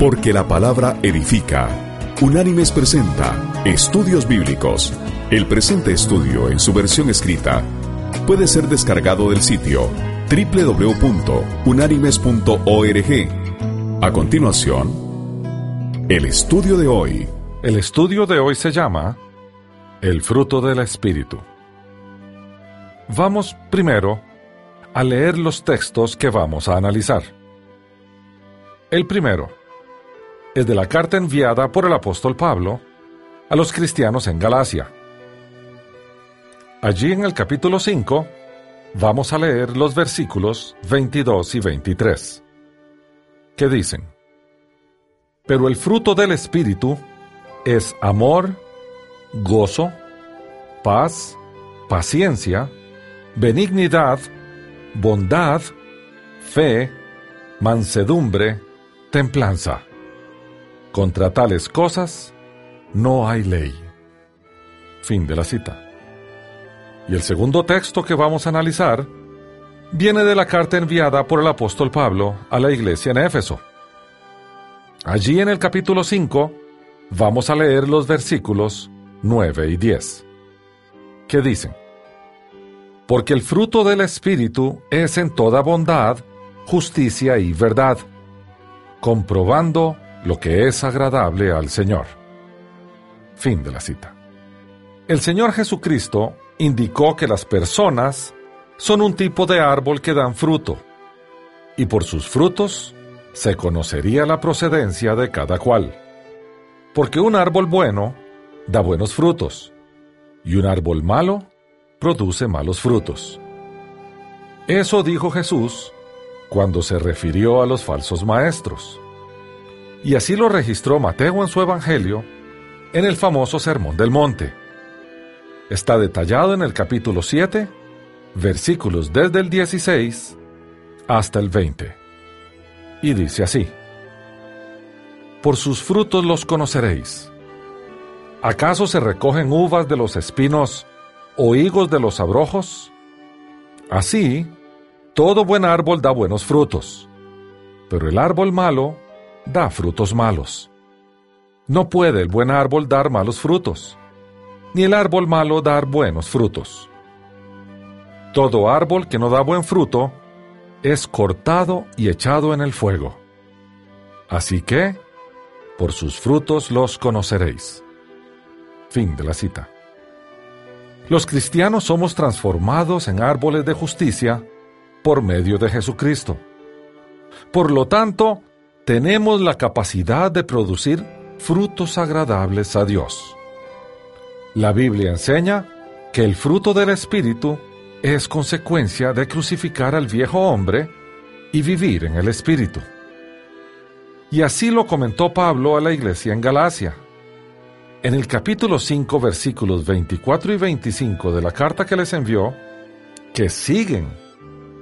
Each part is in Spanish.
Porque la palabra edifica. Unánimes presenta Estudios Bíblicos. El presente estudio en su versión escrita puede ser descargado del sitio www.unánimes.org. A continuación, el estudio de hoy. El estudio de hoy se llama El fruto del Espíritu. Vamos primero a leer los textos que vamos a analizar. El primero es de la carta enviada por el apóstol Pablo a los cristianos en Galacia. Allí en el capítulo 5 vamos a leer los versículos 22 y 23, que dicen, Pero el fruto del Espíritu es amor, gozo, paz, paciencia, benignidad, bondad, fe, mansedumbre, templanza. Contra tales cosas no hay ley. Fin de la cita. Y el segundo texto que vamos a analizar viene de la carta enviada por el apóstol Pablo a la iglesia en Éfeso. Allí en el capítulo 5 vamos a leer los versículos 9 y 10, que dicen, Porque el fruto del Espíritu es en toda bondad, justicia y verdad, comprobando lo que es agradable al Señor. Fin de la cita. El Señor Jesucristo indicó que las personas son un tipo de árbol que dan fruto, y por sus frutos se conocería la procedencia de cada cual. Porque un árbol bueno da buenos frutos, y un árbol malo produce malos frutos. Eso dijo Jesús cuando se refirió a los falsos maestros. Y así lo registró Mateo en su Evangelio en el famoso Sermón del Monte. Está detallado en el capítulo 7, versículos desde el 16 hasta el 20. Y dice así, Por sus frutos los conoceréis. ¿Acaso se recogen uvas de los espinos o higos de los abrojos? Así, todo buen árbol da buenos frutos, pero el árbol malo da frutos malos. No puede el buen árbol dar malos frutos, ni el árbol malo dar buenos frutos. Todo árbol que no da buen fruto es cortado y echado en el fuego. Así que, por sus frutos los conoceréis. Fin de la cita. Los cristianos somos transformados en árboles de justicia por medio de Jesucristo. Por lo tanto, tenemos la capacidad de producir frutos agradables a Dios. La Biblia enseña que el fruto del Espíritu es consecuencia de crucificar al viejo hombre y vivir en el Espíritu. Y así lo comentó Pablo a la iglesia en Galacia. En el capítulo 5 versículos 24 y 25 de la carta que les envió, que siguen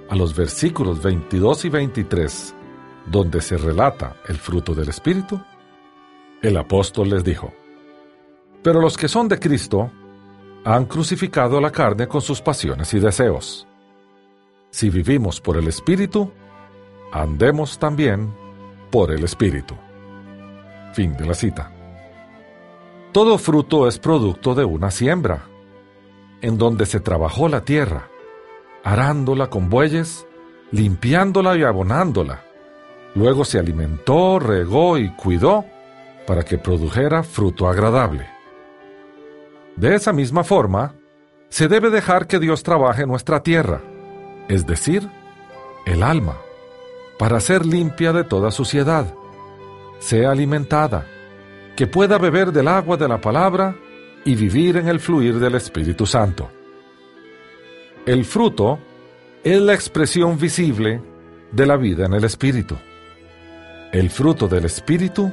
a los versículos 22 y 23 donde se relata el fruto del Espíritu, el apóstol les dijo, Pero los que son de Cristo han crucificado la carne con sus pasiones y deseos. Si vivimos por el Espíritu, andemos también por el Espíritu. Fin de la cita. Todo fruto es producto de una siembra, en donde se trabajó la tierra, arándola con bueyes, limpiándola y abonándola Luego se alimentó, regó y cuidó para que produjera fruto agradable. De esa misma forma, se debe dejar que Dios trabaje nuestra tierra, es decir, el alma, para ser limpia de toda suciedad, sea alimentada, que pueda beber del agua de la palabra y vivir en el fluir del Espíritu Santo. El fruto es la expresión visible de la vida en el Espíritu. El fruto del Espíritu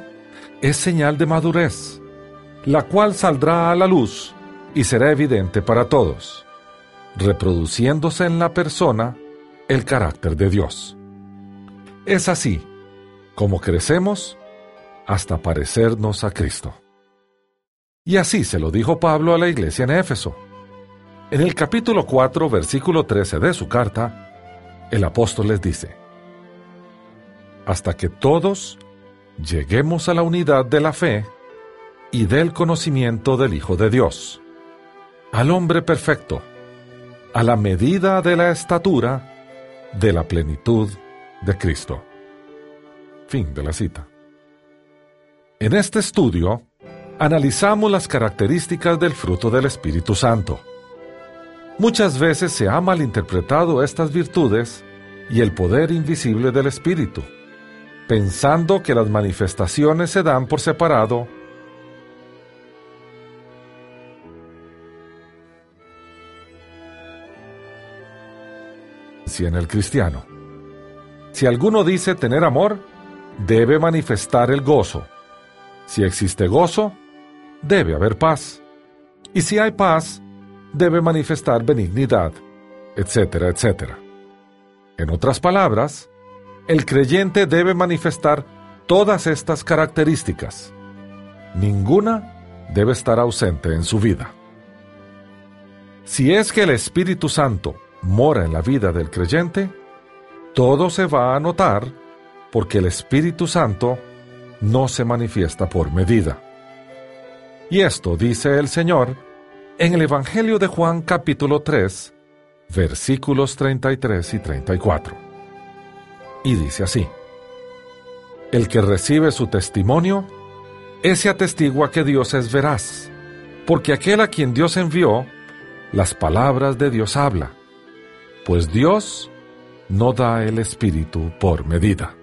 es señal de madurez, la cual saldrá a la luz y será evidente para todos, reproduciéndose en la persona el carácter de Dios. Es así como crecemos hasta parecernos a Cristo. Y así se lo dijo Pablo a la iglesia en Éfeso. En el capítulo 4, versículo 13 de su carta, el apóstol les dice, hasta que todos lleguemos a la unidad de la fe y del conocimiento del Hijo de Dios, al hombre perfecto, a la medida de la estatura de la plenitud de Cristo. Fin de la cita. En este estudio, analizamos las características del fruto del Espíritu Santo. Muchas veces se ha malinterpretado estas virtudes y el poder invisible del Espíritu, pensando que las manifestaciones se dan por separado si en el cristiano. Si alguno dice tener amor, debe manifestar el gozo. Si existe gozo, debe haber paz. Y si hay paz, debe manifestar benignidad, etcétera, etcétera. En otras palabras, el creyente debe manifestar todas estas características. Ninguna debe estar ausente en su vida. Si es que el Espíritu Santo mora en la vida del creyente, todo se va a notar porque el Espíritu Santo no se manifiesta por medida. Y esto dice el Señor en el Evangelio de Juan capítulo 3, versículos 33 y 34. Y dice así, El que recibe su testimonio, ese atestigua que Dios es veraz, porque aquel a quien Dios envió, las palabras de Dios habla, pues Dios no da el Espíritu por medida.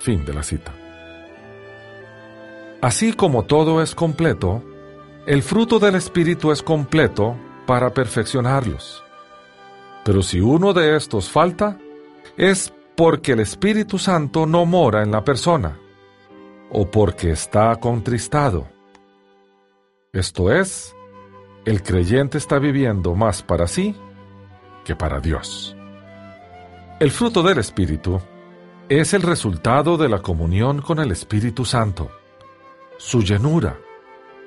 Fin de la cita. Así como todo es completo, el fruto del Espíritu es completo para perfeccionarlos. Pero si uno de estos falta, es porque el Espíritu Santo no mora en la persona, o porque está contristado. Esto es, el creyente está viviendo más para sí que para Dios. El fruto del Espíritu es el resultado de la comunión con el Espíritu Santo su llenura,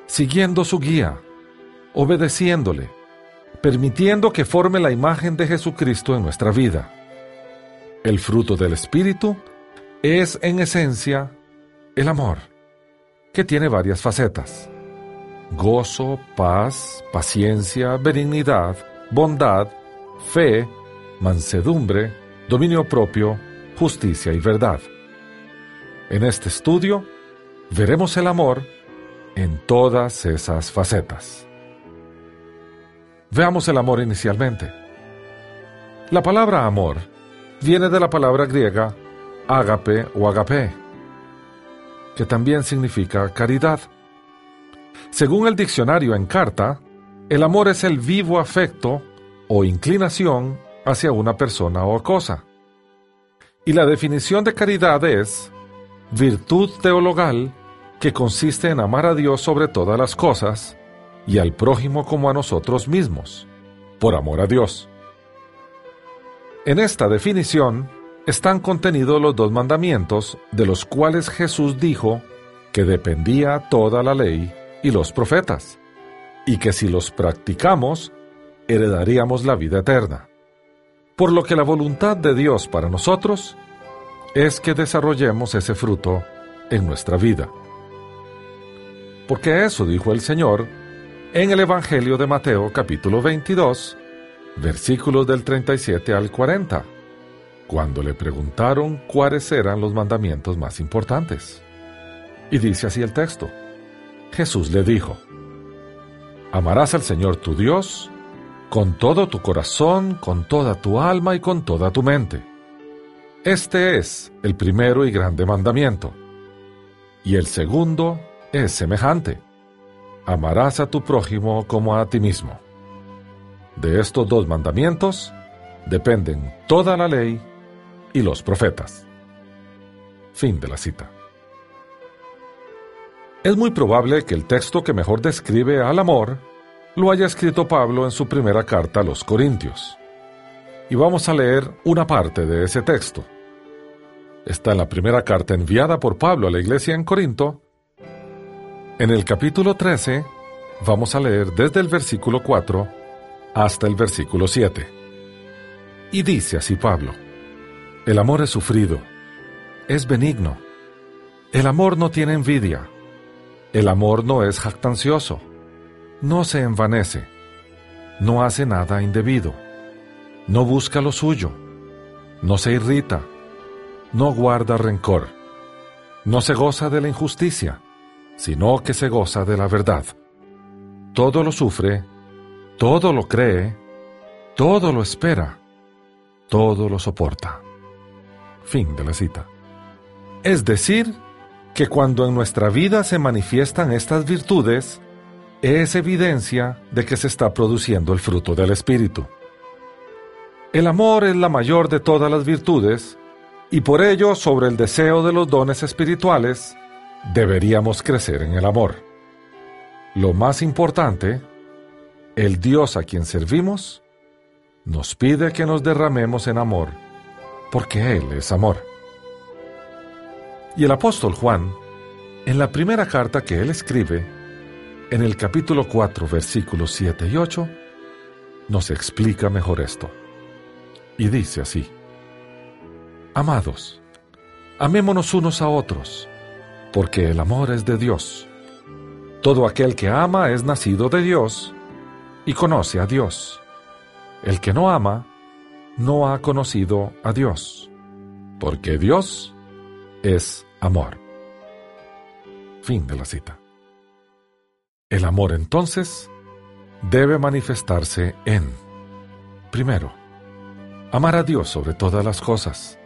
siguiendo su guía, obedeciéndole, permitiendo que forme la imagen de Jesucristo en nuestra vida. El fruto del Espíritu es en esencia el amor, que tiene varias facetas. Gozo, paz, paciencia, benignidad, bondad, fe, mansedumbre, dominio propio, justicia y verdad. En este estudio, veremos el amor en todas esas facetas. Veamos el amor inicialmente. La palabra amor viene de la palabra griega ágape o agape, que también significa caridad. Según el diccionario en carta, el amor es el vivo afecto o inclinación hacia una persona o cosa. Y la definición de caridad es virtud teologal que consiste en amar a Dios sobre todas las cosas y al prójimo como a nosotros mismos, por amor a Dios. En esta definición están contenidos los dos mandamientos de los cuales Jesús dijo que dependía toda la ley y los profetas, y que si los practicamos, heredaríamos la vida eterna. Por lo que la voluntad de Dios para nosotros es que desarrollemos ese fruto en nuestra vida porque eso dijo el Señor en el Evangelio de Mateo capítulo 22, versículos del 37 al 40, cuando le preguntaron cuáles eran los mandamientos más importantes. Y dice así el texto. Jesús le dijo, Amarás al Señor tu Dios con todo tu corazón, con toda tu alma y con toda tu mente. Este es el primero y grande mandamiento. Y el segundo es semejante. Amarás a tu prójimo como a ti mismo. De estos dos mandamientos dependen toda la ley y los profetas. Fin de la cita. Es muy probable que el texto que mejor describe al amor lo haya escrito Pablo en su primera carta a los Corintios. Y vamos a leer una parte de ese texto. Está en la primera carta enviada por Pablo a la iglesia en Corinto, en el capítulo 13 vamos a leer desde el versículo 4 hasta el versículo 7. Y dice así Pablo, el amor es sufrido, es benigno, El amor no tiene envidia. El amor no es jactancioso. No se envanece. No hace nada indebido. No busca lo suyo. No se irrita. No guarda rencor. No se goza de la injusticia, sino que se goza de la verdad. Todo lo sufre, todo lo cree, todo lo espera, todo lo soporta. Fin de la cita. Es decir, que cuando en nuestra vida se manifiestan estas virtudes, es evidencia de que se está produciendo el fruto del Espíritu. El amor es la mayor de todas las virtudes, y por ello, sobre el deseo de los dones espirituales, deberíamos crecer en el amor. Lo más importante, el Dios a quien servimos, nos pide que nos derramemos en amor, porque Él es amor. Y el apóstol Juan, en la primera carta que él escribe, en el capítulo 4, versículos 7 y 8, nos explica mejor esto. Y dice así, Amados, amémonos unos a otros, porque el amor es de Dios. Todo aquel que ama es nacido de Dios y conoce a Dios. El que no ama, no ha conocido a Dios, porque Dios es amor. Fin de la cita. El amor entonces debe manifestarse en, primero, amar a Dios sobre todas las cosas.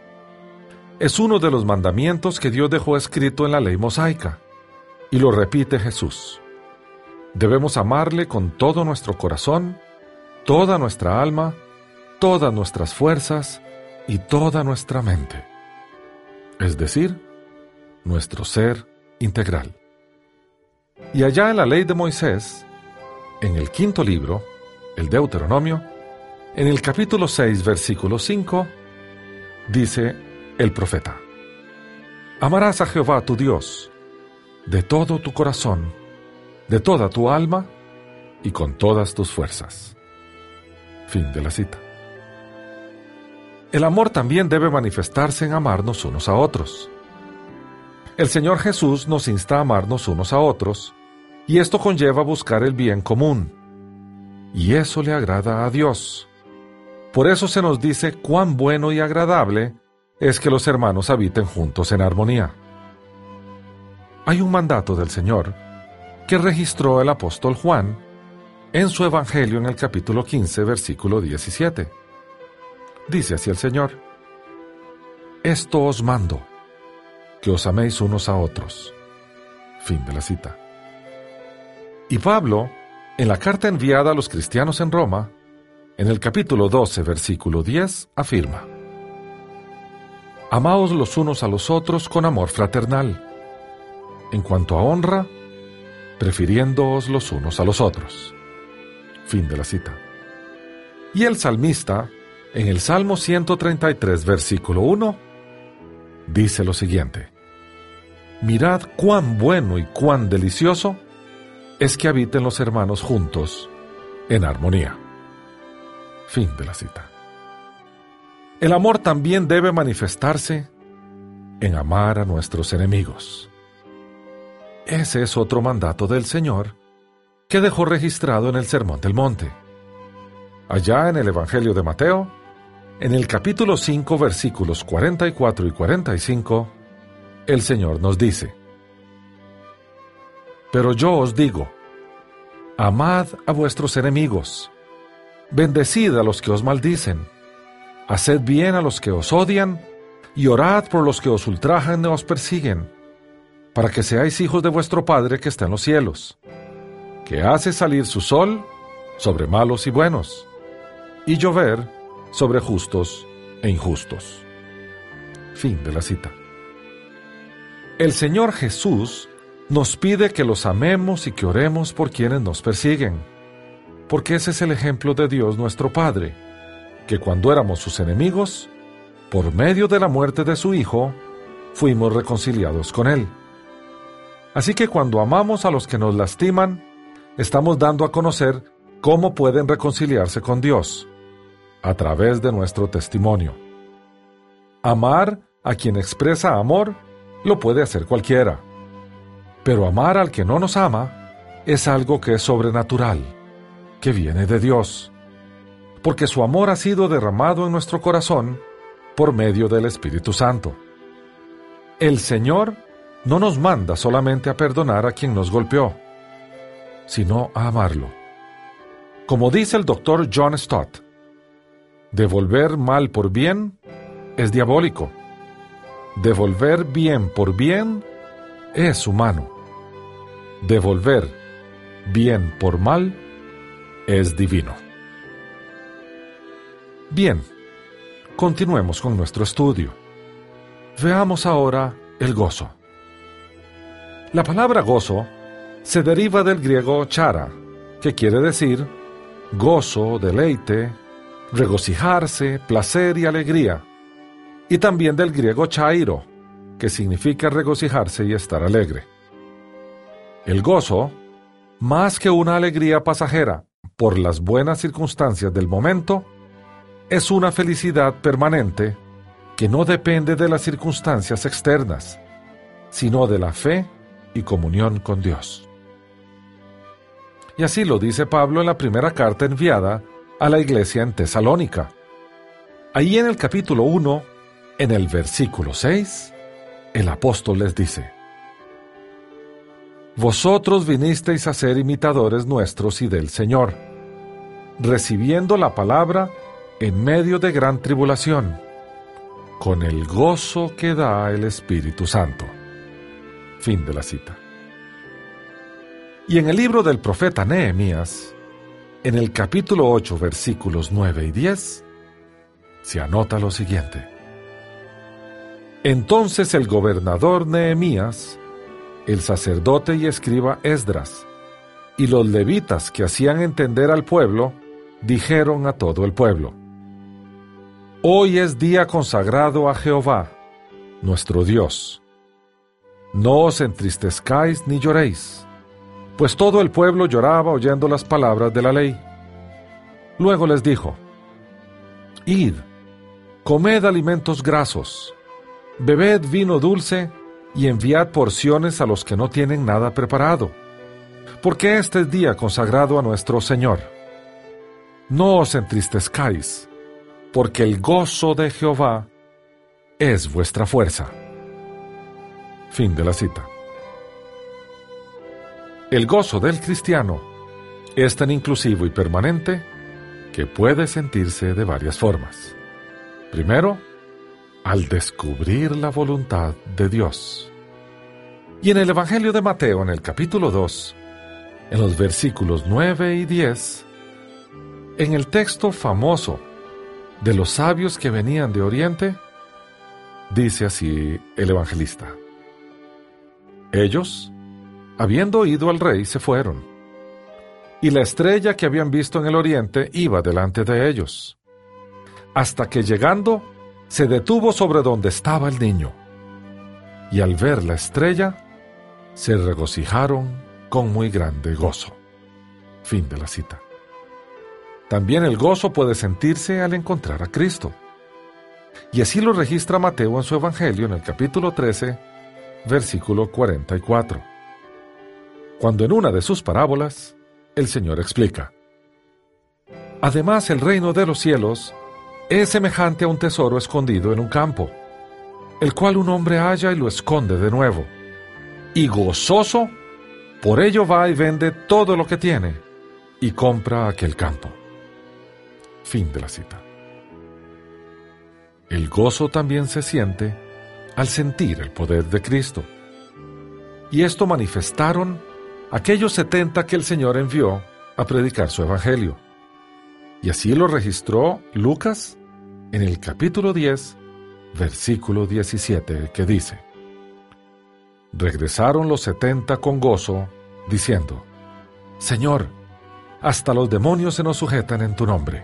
Es uno de los mandamientos que Dios dejó escrito en la ley mosaica, y lo repite Jesús. Debemos amarle con todo nuestro corazón, toda nuestra alma, todas nuestras fuerzas y toda nuestra mente. Es decir, nuestro ser integral. Y allá en la ley de Moisés, en el quinto libro, el Deuteronomio, en el capítulo 6, versículo 5, dice el profeta, Amarás a Jehová tu Dios de todo tu corazón, de toda tu alma y con todas tus fuerzas. Fin de la cita. El amor también debe manifestarse en amarnos unos a otros. El Señor Jesús nos insta a amarnos unos a otros, y esto conlleva buscar el bien común. Y eso le agrada a Dios. Por eso se nos dice cuán bueno y agradable es que los hermanos habiten juntos en armonía. Hay un mandato del Señor que registró el apóstol Juan en su Evangelio en el capítulo 15, versículo 17. Dice así el Señor, Esto os mando que os améis unos a otros. Fin de la cita. Y Pablo, en la carta enviada a los cristianos en Roma, en el capítulo 12, versículo 10, afirma, Amaos los unos a los otros con amor fraternal. En cuanto a honra, prefiriéndoos los unos a los otros. Fin de la cita. Y el salmista, en el Salmo 133, versículo 1, dice lo siguiente. Mirad cuán bueno y cuán delicioso es que habiten los hermanos juntos en armonía. Fin de la cita. El amor también debe manifestarse en amar a nuestros enemigos. Ese es otro mandato del Señor que dejó registrado en el Sermón del Monte. Allá en el Evangelio de Mateo, en el capítulo 5 versículos 44 y 45, el Señor nos dice, Pero yo os digo, amad a vuestros enemigos, bendecid a los que os maldicen, haced bien a los que os odian, y orad por los que os ultrajan y os persiguen, para que seáis hijos de vuestro Padre que está en los cielos, que hace salir su sol sobre malos y buenos, y llover sobre justos e injustos. Fin de la cita. El Señor Jesús nos pide que los amemos y que oremos por quienes nos persiguen, porque ese es el ejemplo de Dios nuestro Padre, que cuando éramos sus enemigos, por medio de la muerte de su Hijo, fuimos reconciliados con Él. Así que cuando amamos a los que nos lastiman, estamos dando a conocer cómo pueden reconciliarse con Dios, a través de nuestro testimonio. Amar a quien expresa amor lo puede hacer cualquiera. Pero amar al que no nos ama es algo que es sobrenatural, que viene de Dios, porque su amor ha sido derramado en nuestro corazón por medio del Espíritu Santo. El Señor no nos manda solamente a perdonar a quien nos golpeó, sino a amarlo. Como dice el doctor John Stott, devolver mal por bien es diabólico. Devolver bien por bien es humano. Devolver bien por mal es divino. Bien, continuemos con nuestro estudio. Veamos ahora el gozo. La palabra gozo se deriva del griego chara, que quiere decir gozo, deleite, regocijarse, placer y alegría, y también del griego chairo, que significa regocijarse y estar alegre. El gozo, más que una alegría pasajera por las buenas circunstancias del momento, es una felicidad permanente que no depende de las circunstancias externas, sino de la fe y comunión con Dios. Y así lo dice Pablo en la primera carta enviada a la iglesia en Tesalónica. Ahí en el capítulo 1, en el versículo 6, el apóstol les dice, Vosotros vinisteis a ser imitadores nuestros y del Señor, recibiendo la palabra en medio de gran tribulación, con el gozo que da el Espíritu Santo. Fin de la cita. Y en el libro del profeta Nehemías, en el capítulo 8, versículos 9 y 10, se anota lo siguiente. Entonces el gobernador Nehemías, el sacerdote y escriba Esdras, y los levitas que hacían entender al pueblo, dijeron a todo el pueblo, Hoy es día consagrado a Jehová, nuestro Dios. No os entristezcáis ni lloréis pues todo el pueblo lloraba oyendo las palabras de la ley. Luego les dijo, Id, comed alimentos grasos, bebed vino dulce y enviad porciones a los que no tienen nada preparado, porque este es día consagrado a nuestro Señor. No os entristezcáis, porque el gozo de Jehová es vuestra fuerza. Fin de la cita. El gozo del cristiano es tan inclusivo y permanente que puede sentirse de varias formas. Primero, al descubrir la voluntad de Dios. Y en el Evangelio de Mateo, en el capítulo 2, en los versículos 9 y 10, en el texto famoso de los sabios que venían de Oriente, dice así el evangelista. Ellos, Habiendo oído al rey, se fueron. Y la estrella que habían visto en el oriente iba delante de ellos, hasta que llegando, se detuvo sobre donde estaba el niño. Y al ver la estrella, se regocijaron con muy grande gozo. Fin de la cita. También el gozo puede sentirse al encontrar a Cristo. Y así lo registra Mateo en su Evangelio en el capítulo 13, versículo 44 cuando en una de sus parábolas el Señor explica. Además, el reino de los cielos es semejante a un tesoro escondido en un campo, el cual un hombre halla y lo esconde de nuevo, y gozoso, por ello va y vende todo lo que tiene y compra aquel campo. Fin de la cita. El gozo también se siente al sentir el poder de Cristo. Y esto manifestaron aquellos setenta que el Señor envió a predicar su Evangelio. Y así lo registró Lucas en el capítulo 10, versículo 17, que dice, Regresaron los setenta con gozo, diciendo, Señor, hasta los demonios se nos sujetan en tu nombre.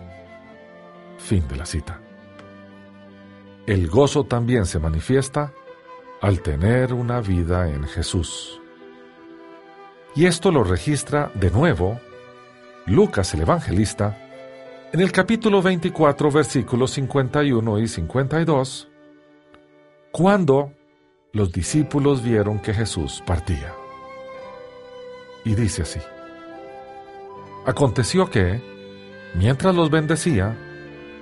Fin de la cita. El gozo también se manifiesta al tener una vida en Jesús. Y esto lo registra de nuevo Lucas el Evangelista en el capítulo 24 versículos 51 y 52, cuando, los discípulos vieron que Jesús partía. Y dice así. Aconteció que, mientras los bendecía,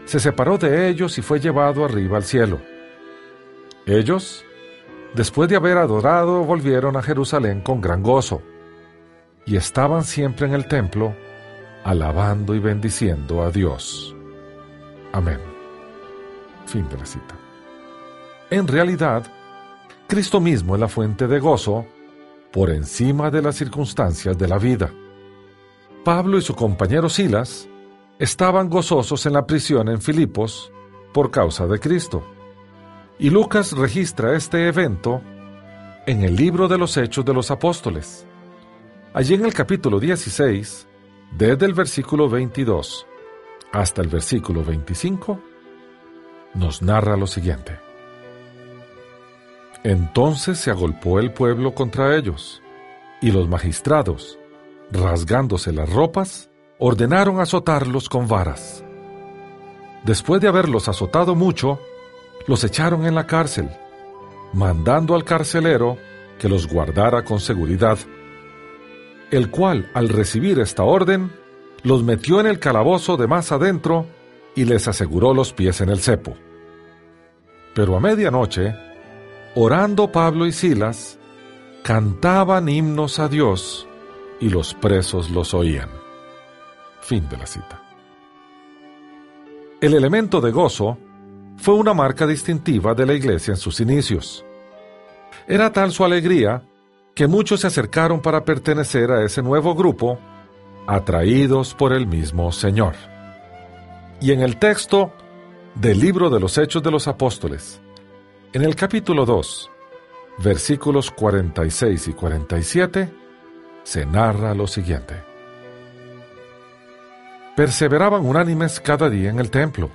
se separó de ellos y fue llevado arriba al cielo. Ellos, después de haber adorado, volvieron a Jerusalén con gran gozo, y estaban siempre en el templo, alabando y bendiciendo a Dios. Amén. Fin de la cita. En realidad, Cristo mismo es la fuente de gozo por encima de las circunstancias de la vida. Pablo y su compañero Silas estaban gozosos en la prisión en Filipos por causa de Cristo. Y Lucas registra este evento en el libro de los Hechos de los Apóstoles. Allí en el capítulo 16, desde el versículo 22 hasta el versículo 25, nos narra lo siguiente. Entonces se agolpó el pueblo contra ellos, y los magistrados, rasgándose las ropas, ordenaron azotarlos con varas. Después de haberlos azotado mucho, los echaron en la cárcel, mandando al carcelero que los guardara con seguridad, el cual, al recibir esta orden, los metió en el calabozo de más adentro y les aseguró los pies en el cepo. Pero a medianoche, orando Pablo y Silas, cantaban himnos a Dios y los presos los oían. Fin de la cita. El elemento de gozo fue una marca distintiva de la iglesia en sus inicios. Era tal su alegría que muchos se acercaron para pertenecer a ese nuevo grupo, atraídos por el mismo Señor. Y en el texto del libro de los Hechos de los Apóstoles, en el capítulo 2, versículos 46 y 47, se narra lo siguiente. Perseveraban unánimes cada día en el templo,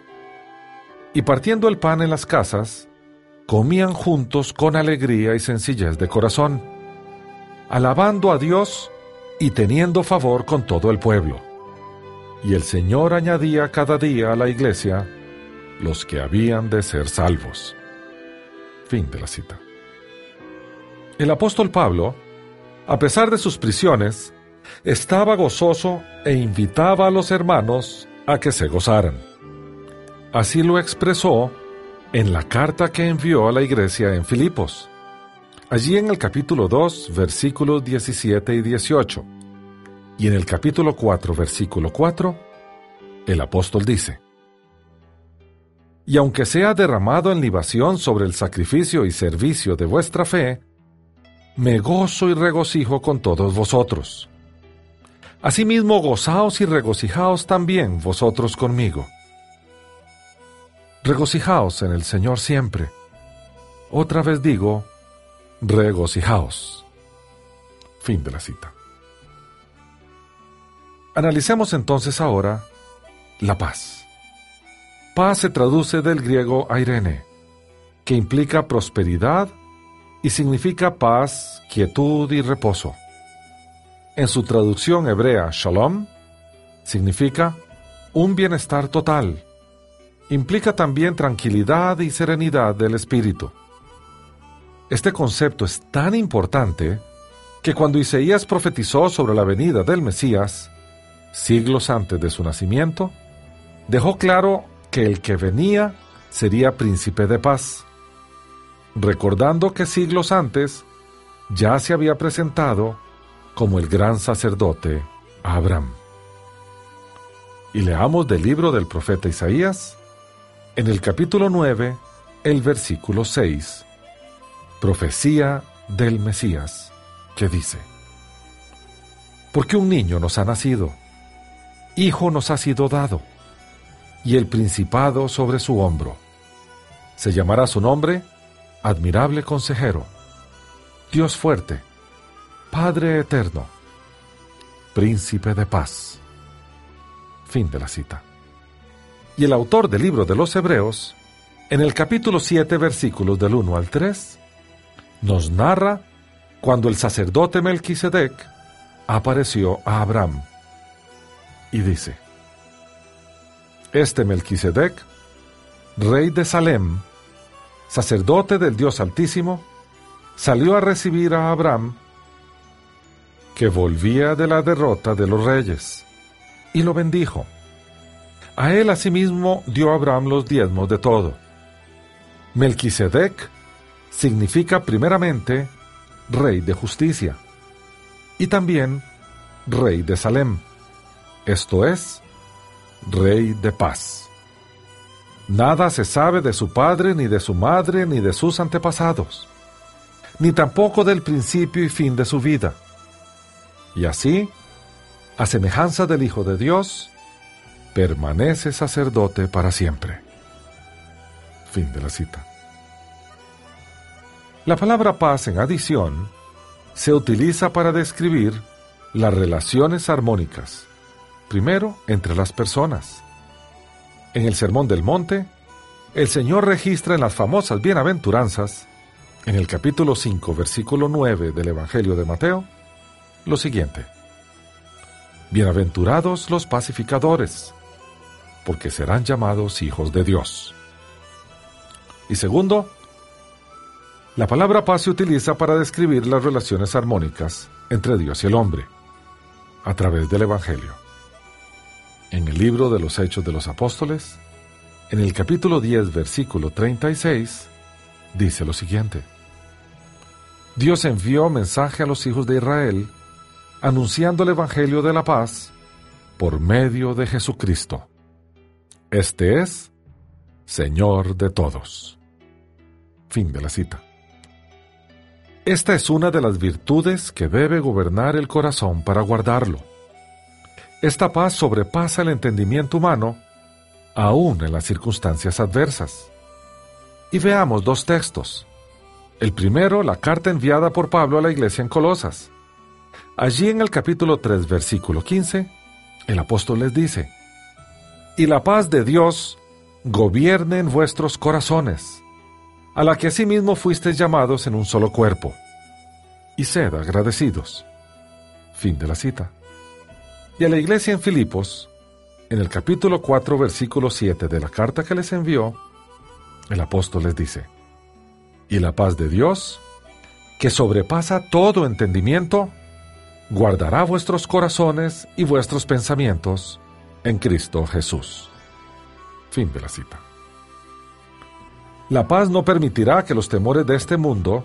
y partiendo el pan en las casas, comían juntos con alegría y sencillez de corazón, alabando a Dios y teniendo favor con todo el pueblo. Y el Señor añadía cada día a la iglesia los que habían de ser salvos. Fin de la cita. El apóstol Pablo a pesar de sus prisiones, estaba gozoso e invitaba a los hermanos a que se gozaran. Así lo expresó en la carta que envió a la iglesia en Filipos. Allí en el capítulo 2, versículos 17 y 18, y en el capítulo 4, versículo 4, el apóstol dice, Y aunque sea derramado en libación sobre el sacrificio y servicio de vuestra fe, me gozo y regocijo con todos vosotros. Asimismo, gozaos y regocijaos también vosotros conmigo. Regocijaos en el Señor siempre. Otra vez digo, regocijaos. Fin de la cita. Analicemos entonces ahora la paz. Paz se traduce del griego airene, que implica prosperidad y significa paz, quietud y reposo. En su traducción hebrea, shalom, significa un bienestar total. Implica también tranquilidad y serenidad del espíritu. Este concepto es tan importante que cuando Isaías profetizó sobre la venida del Mesías, siglos antes de su nacimiento, dejó claro que el que venía sería príncipe de paz recordando que siglos antes ya se había presentado como el gran sacerdote Abraham. Y leamos del libro del profeta Isaías, en el capítulo 9, el versículo 6, profecía del Mesías, que dice, Porque un niño nos ha nacido, hijo nos ha sido dado, y el principado sobre su hombro. Se llamará su nombre admirable consejero, Dios fuerte, Padre eterno, príncipe de paz. Fin de la cita. Y el autor del libro de los Hebreos, en el capítulo 7, versículos del 1 al 3, nos narra cuando el sacerdote Melquisedec apareció a Abraham y dice: Este Melquisedec, rey de Salem, sacerdote del Dios Altísimo, salió a recibir a Abraham, que volvía de la derrota de los reyes, y lo bendijo. A él asimismo dio Abraham los diezmos de todo. Melquisedec significa primeramente rey de justicia y también rey de Salem, esto es, rey de paz. Nada se sabe de su padre, ni de su madre, ni de sus antepasados, ni tampoco del principio y fin de su vida. Y así, a semejanza del Hijo de Dios, permanece sacerdote para siempre. Fin de la cita. La palabra paz en adición se utiliza para describir las relaciones armónicas, primero entre las personas. En el Sermón del Monte, el Señor registra en las famosas bienaventuranzas, en el capítulo 5, versículo 9 del Evangelio de Mateo, lo siguiente. Bienaventurados los pacificadores, porque serán llamados hijos de Dios. Y segundo, la palabra paz se utiliza para describir las relaciones armónicas entre Dios y el hombre, a través del Evangelio. En el libro de los Hechos de los Apóstoles, en el capítulo 10, versículo 36, dice lo siguiente. Dios envió mensaje a los hijos de Israel, anunciando el Evangelio de la paz por medio de Jesucristo. Este es Señor de todos. Fin de la cita. Esta es una de las virtudes que debe gobernar el corazón para guardarlo. Esta paz sobrepasa el entendimiento humano, aún en las circunstancias adversas. Y veamos dos textos. El primero, la carta enviada por Pablo a la iglesia en Colosas. Allí en el capítulo 3, versículo 15, el apóstol les dice, y la paz de Dios gobierne en vuestros corazones, a la que asimismo fuisteis llamados en un solo cuerpo, y sed agradecidos. Fin de la cita. Y a la iglesia en Filipos, en el capítulo 4, versículo 7 de la carta que les envió, el apóstol les dice, y la paz de Dios, que sobrepasa todo entendimiento, guardará vuestros corazones y vuestros pensamientos en Cristo Jesús. Fin de la cita. La paz no permitirá que los temores de este mundo,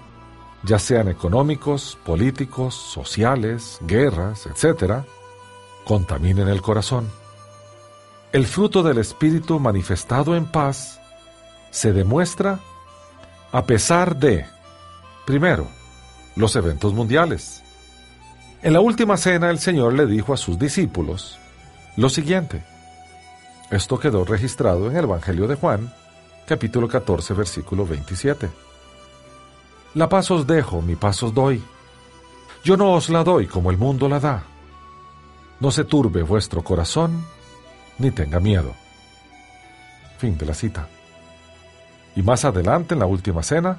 ya sean económicos, políticos, sociales, guerras, etc., contaminen el corazón. El fruto del Espíritu manifestado en paz se demuestra a pesar de, primero, los eventos mundiales. En la última cena el Señor le dijo a sus discípulos, lo siguiente. Esto quedó registrado en el Evangelio de Juan, capítulo 14, versículo 27. La paz os dejo, mi paz os doy. Yo no os la doy como el mundo la da. No se turbe vuestro corazón, ni tenga miedo. Fin de la cita. Y más adelante, en la última cena,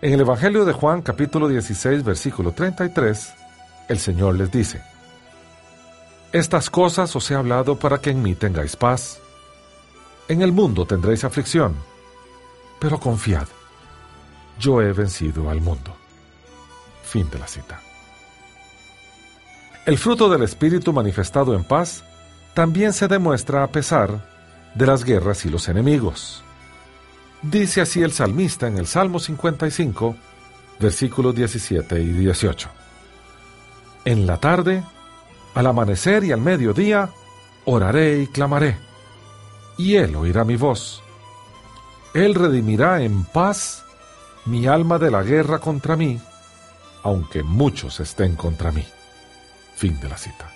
en el Evangelio de Juan capítulo 16, versículo 33, el Señor les dice, estas cosas os he hablado para que en mí tengáis paz. En el mundo tendréis aflicción, pero confiad, yo he vencido al mundo. Fin de la cita. El fruto del Espíritu manifestado en paz también se demuestra a pesar de las guerras y los enemigos. Dice así el salmista en el Salmo 55, versículos 17 y 18. En la tarde al amanecer y al mediodía, oraré y clamaré, y Él oirá mi voz. Él redimirá en paz mi alma de la guerra contra mí, aunque muchos estén contra mí. Fin de la cita.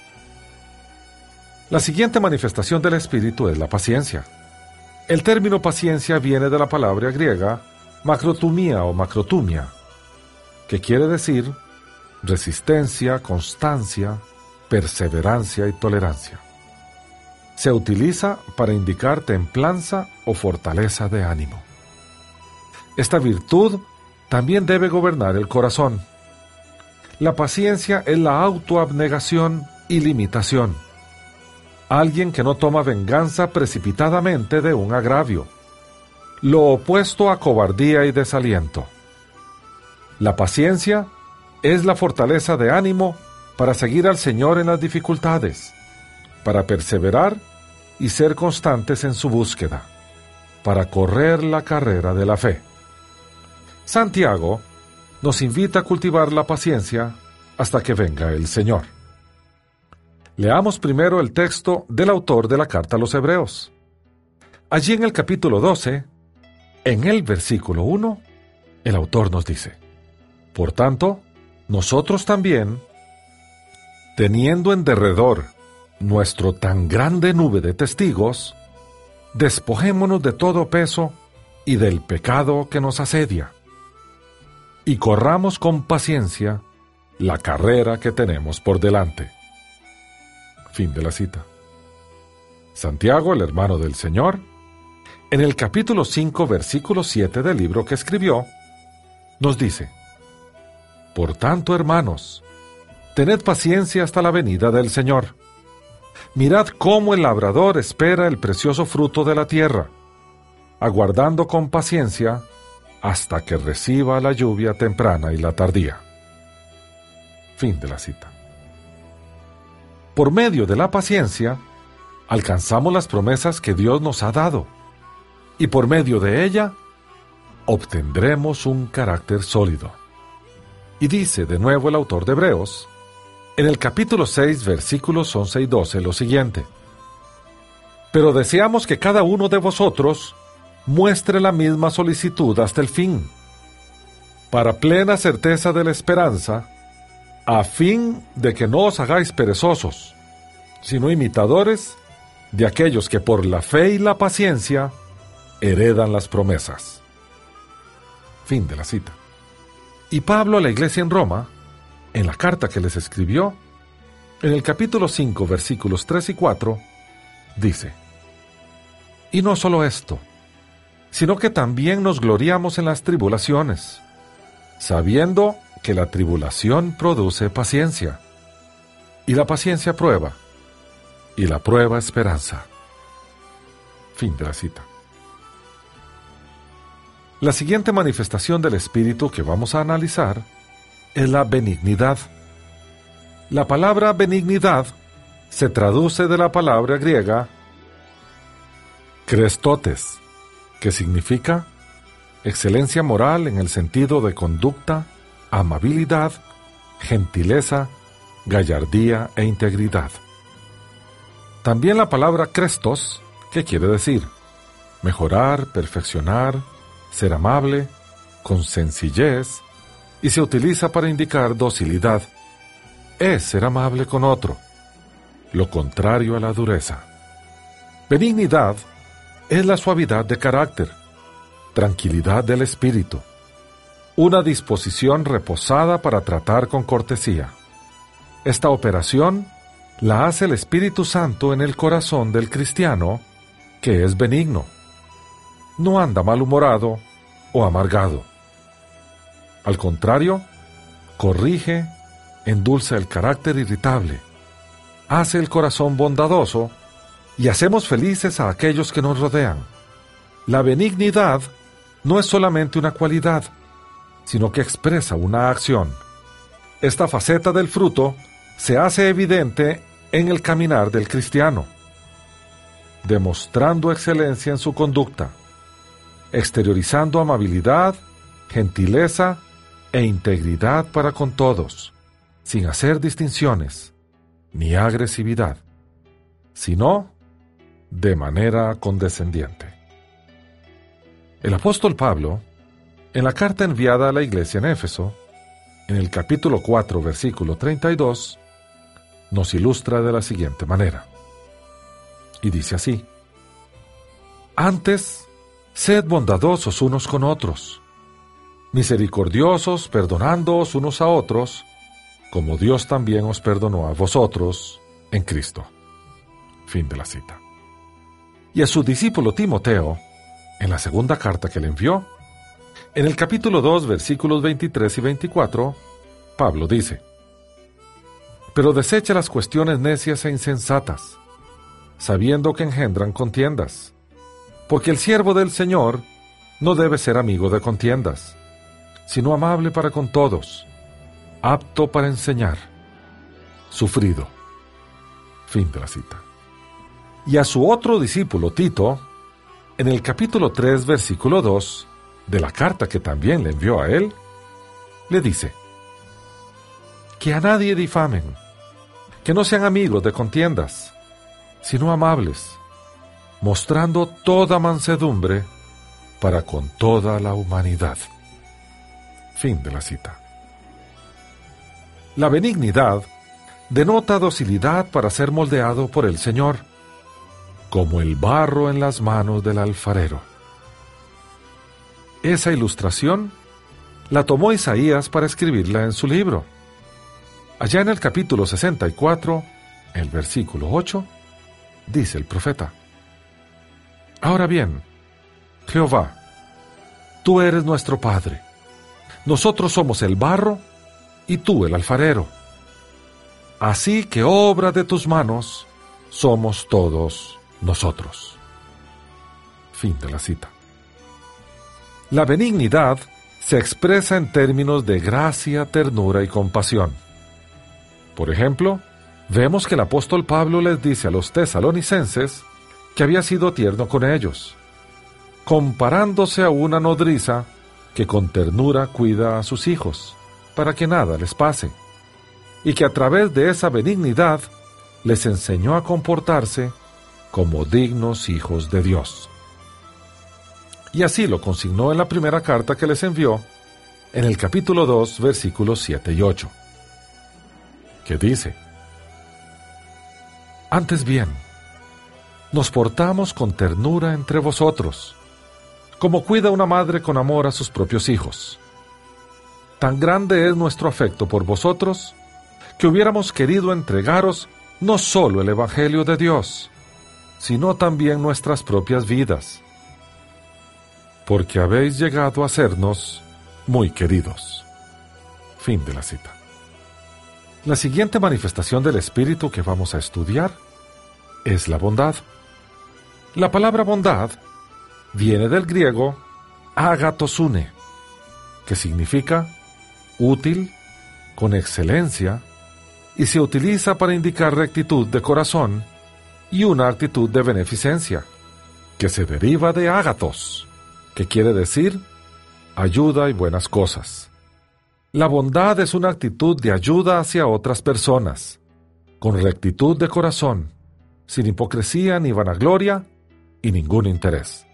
La siguiente manifestación del Espíritu es la paciencia. El término paciencia viene de la palabra griega macrotumia o macrotumia, que quiere decir resistencia, constancia, perseverancia y tolerancia. Se utiliza para indicar templanza o fortaleza de ánimo. Esta virtud también debe gobernar el corazón. La paciencia es la autoabnegación y limitación. Alguien que no toma venganza precipitadamente de un agravio. Lo opuesto a cobardía y desaliento. La paciencia es la fortaleza de ánimo para seguir al Señor en las dificultades, para perseverar y ser constantes en su búsqueda, para correr la carrera de la fe. Santiago nos invita a cultivar la paciencia hasta que venga el Señor. Leamos primero el texto del autor de la carta a los Hebreos. Allí en el capítulo 12, en el versículo 1, el autor nos dice, Por tanto, nosotros también, teniendo en derredor nuestro tan grande nube de testigos, despojémonos de todo peso y del pecado que nos asedia, y corramos con paciencia la carrera que tenemos por delante. Fin de la cita. Santiago, el hermano del Señor, en el capítulo 5, versículo 7 del libro que escribió, nos dice, Por tanto, hermanos, tened paciencia hasta la venida del Señor. Mirad cómo el labrador espera el precioso fruto de la tierra, aguardando con paciencia hasta que reciba la lluvia temprana y la tardía. Fin de la cita. Por medio de la paciencia, alcanzamos las promesas que Dios nos ha dado y por medio de ella obtendremos un carácter sólido. Y dice de nuevo el autor de Hebreos, en el capítulo 6, versículos 11 y 12, lo siguiente. Pero deseamos que cada uno de vosotros muestre la misma solicitud hasta el fin, para plena certeza de la esperanza, a fin de que no os hagáis perezosos, sino imitadores de aquellos que por la fe y la paciencia heredan las promesas. Fin de la cita. Y Pablo a la iglesia en Roma, en la carta que les escribió, en el capítulo 5, versículos 3 y 4, dice, Y no solo esto, sino que también nos gloriamos en las tribulaciones, sabiendo que la tribulación produce paciencia, y la paciencia prueba, y la prueba esperanza. Fin de la cita. La siguiente manifestación del Espíritu que vamos a analizar es la benignidad. La palabra benignidad se traduce de la palabra griega crestotes, que significa excelencia moral en el sentido de conducta, amabilidad, gentileza, gallardía e integridad. También la palabra crestos, que quiere decir mejorar, perfeccionar, ser amable, con sencillez, y se utiliza para indicar docilidad. Es ser amable con otro, lo contrario a la dureza. Benignidad es la suavidad de carácter, tranquilidad del espíritu, una disposición reposada para tratar con cortesía. Esta operación la hace el Espíritu Santo en el corazón del cristiano, que es benigno no anda malhumorado o amargado. Al contrario, corrige, endulza el carácter irritable, hace el corazón bondadoso y hacemos felices a aquellos que nos rodean. La benignidad no es solamente una cualidad, sino que expresa una acción. Esta faceta del fruto se hace evidente en el caminar del cristiano, demostrando excelencia en su conducta exteriorizando amabilidad, gentileza e integridad para con todos, sin hacer distinciones ni agresividad, sino de manera condescendiente. El apóstol Pablo, en la carta enviada a la iglesia en Éfeso, en el capítulo 4, versículo 32, nos ilustra de la siguiente manera. Y dice así, Antes Sed bondadosos unos con otros, misericordiosos, perdonándoos unos a otros, como Dios también os perdonó a vosotros en Cristo. Fin de la cita. Y a su discípulo Timoteo, en la segunda carta que le envió, en el capítulo 2, versículos 23 y 24, Pablo dice, Pero desecha las cuestiones necias e insensatas, sabiendo que engendran contiendas porque el siervo del Señor no debe ser amigo de contiendas, sino amable para con todos, apto para enseñar, sufrido. Fin de la cita. Y a su otro discípulo Tito, en el capítulo 3, versículo 2, de la carta que también le envió a él, le dice, que a nadie difamen, que no sean amigos de contiendas, sino amables, mostrando toda mansedumbre para con toda la humanidad. Fin de la cita. La benignidad denota docilidad para ser moldeado por el Señor, como el barro en las manos del alfarero. Esa ilustración la tomó Isaías para escribirla en su libro. Allá en el capítulo 64, el versículo 8, dice el profeta, Ahora bien, Jehová, tú eres nuestro Padre, nosotros somos el barro y tú el alfarero. Así que obra de tus manos somos todos nosotros. Fin de la cita. La benignidad se expresa en términos de gracia, ternura y compasión. Por ejemplo, vemos que el apóstol Pablo les dice a los tesalonicenses que había sido tierno con ellos, comparándose a una nodriza que con ternura cuida a sus hijos, para que nada les pase, y que a través de esa benignidad les enseñó a comportarse como dignos hijos de Dios. Y así lo consignó en la primera carta que les envió, en el capítulo 2, versículos 7 y 8, que dice, Antes bien, nos portamos con ternura entre vosotros, como cuida una madre con amor a sus propios hijos. Tan grande es nuestro afecto por vosotros, que hubiéramos querido entregaros no solo el Evangelio de Dios, sino también nuestras propias vidas porque habéis llegado a sernos muy queridos. Fin de la cita. La siguiente manifestación del Espíritu que vamos a estudiar es la bondad. La palabra bondad viene del griego agatosune, que significa útil, con excelencia, y se utiliza para indicar rectitud de corazón y una actitud de beneficencia, que se deriva de ágatos, que quiere decir ayuda y buenas cosas. La bondad es una actitud de ayuda hacia otras personas, con rectitud de corazón, sin hipocresía ni vanagloria y ningún interés.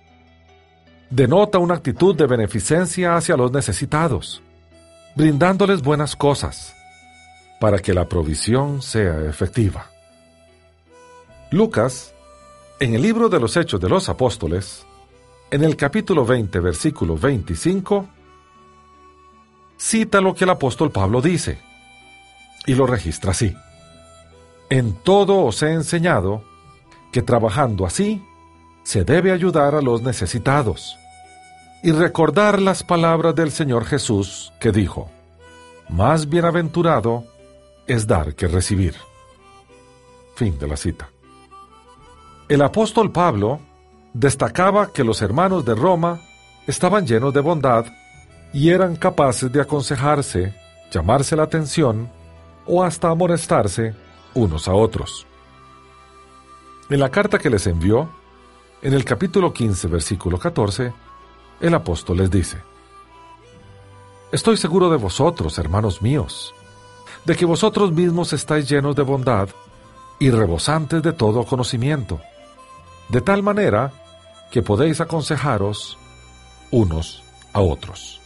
Denota una actitud de beneficencia hacia los necesitados, brindándoles buenas cosas, para que la provisión sea efectiva. Lucas, en el libro de los Hechos de los Apóstoles, en el capítulo 20, versículo 25, cita lo que el apóstol Pablo dice, y lo registra así. En todo os he enseñado que trabajando así se debe ayudar a los necesitados y recordar las palabras del Señor Jesús que dijo, más bienaventurado es dar que recibir. Fin de la cita. El apóstol Pablo destacaba que los hermanos de Roma estaban llenos de bondad y eran capaces de aconsejarse, llamarse la atención o hasta amonestarse unos a otros. En la carta que les envió, en el capítulo 15, versículo 14, el apóstol les dice, Estoy seguro de vosotros, hermanos míos, de que vosotros mismos estáis llenos de bondad y rebosantes de todo conocimiento, de tal manera que podéis aconsejaros unos a otros.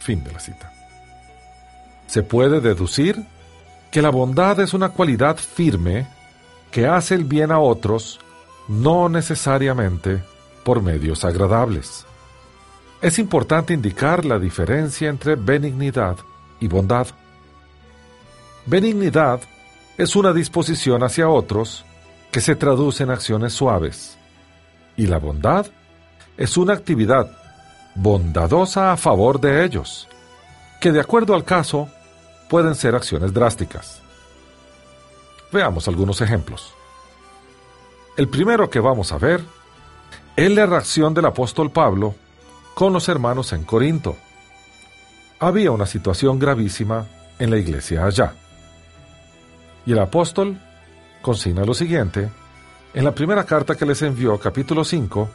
Fin de la cita. Se puede deducir que la bondad es una cualidad firme que hace el bien a otros, no necesariamente por medios agradables. Es importante indicar la diferencia entre benignidad y bondad. Benignidad es una disposición hacia otros que se traduce en acciones suaves, y la bondad es una actividad bondadosa a favor de ellos, que de acuerdo al caso pueden ser acciones drásticas. Veamos algunos ejemplos. El primero que vamos a ver es la reacción del apóstol Pablo con los hermanos en Corinto. había una situación gravísima en la iglesia allá. Y el apóstol consigna lo siguiente en la primera carta que les envió, capítulo 5,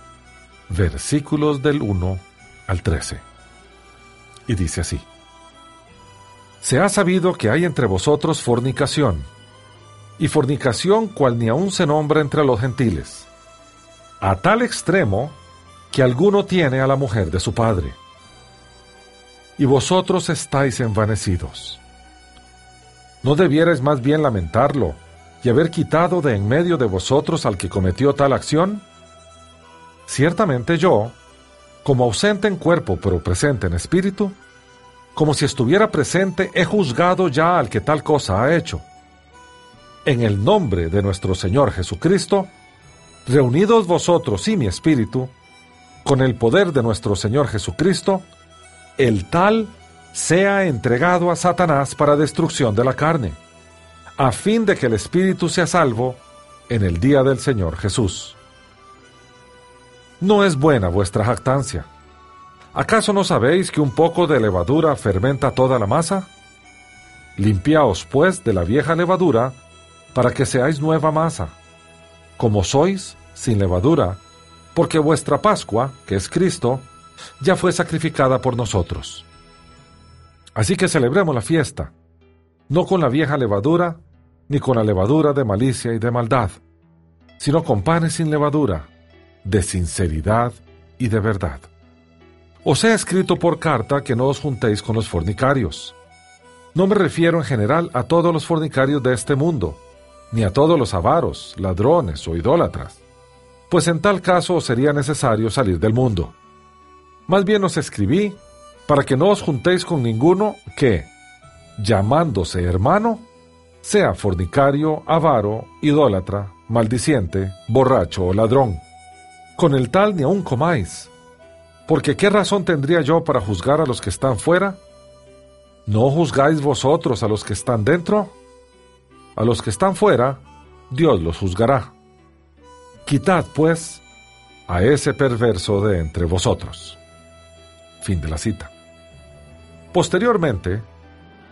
versículos del 1 al 13. Y dice así, Se ha sabido que hay entre vosotros fornicación, y fornicación cual ni aun se nombra entre los gentiles, a tal extremo que alguno tiene a la mujer de su padre. Y vosotros estáis envanecidos. ¿No debierais más bien lamentarlo y haber quitado de en medio de vosotros al que cometió tal acción? Ciertamente yo, como ausente en cuerpo pero presente en espíritu, como si estuviera presente, he juzgado ya al que tal cosa ha hecho. En el nombre de nuestro Señor Jesucristo, reunidos vosotros y mi espíritu, con el poder de nuestro Señor Jesucristo, el tal sea entregado a Satanás para destrucción de la carne, a fin de que el espíritu sea salvo en el día del Señor Jesús. No es buena vuestra jactancia. ¿Acaso no sabéis que un poco de levadura fermenta toda la masa? Limpiaos, pues, de la vieja levadura, para que seáis nueva masa, como sois, sin levadura, porque vuestra Pascua, que es Cristo, ya fue sacrificada por nosotros. Así que celebremos la fiesta, no con la vieja levadura, ni con la levadura de malicia y de maldad, sino con panes sin levadura, de sinceridad y de verdad. Os he escrito por carta que no os juntéis con los fornicarios. No me refiero en general a todos los fornicarios de este mundo, ni a todos los avaros, ladrones o idólatras, pues en tal caso sería necesario salir del mundo. Más bien os escribí para que no os juntéis con ninguno que, llamándose hermano, sea fornicario, avaro, idólatra, maldiciente, borracho o ladrón. Con el tal ni aun comáis. Porque ¿qué razón tendría yo para juzgar a los que están fuera? ¿No juzgáis vosotros a los que están dentro? A los que están fuera, Dios los juzgará. Quitad, pues, a ese perverso de entre vosotros. Fin de la cita. Posteriormente,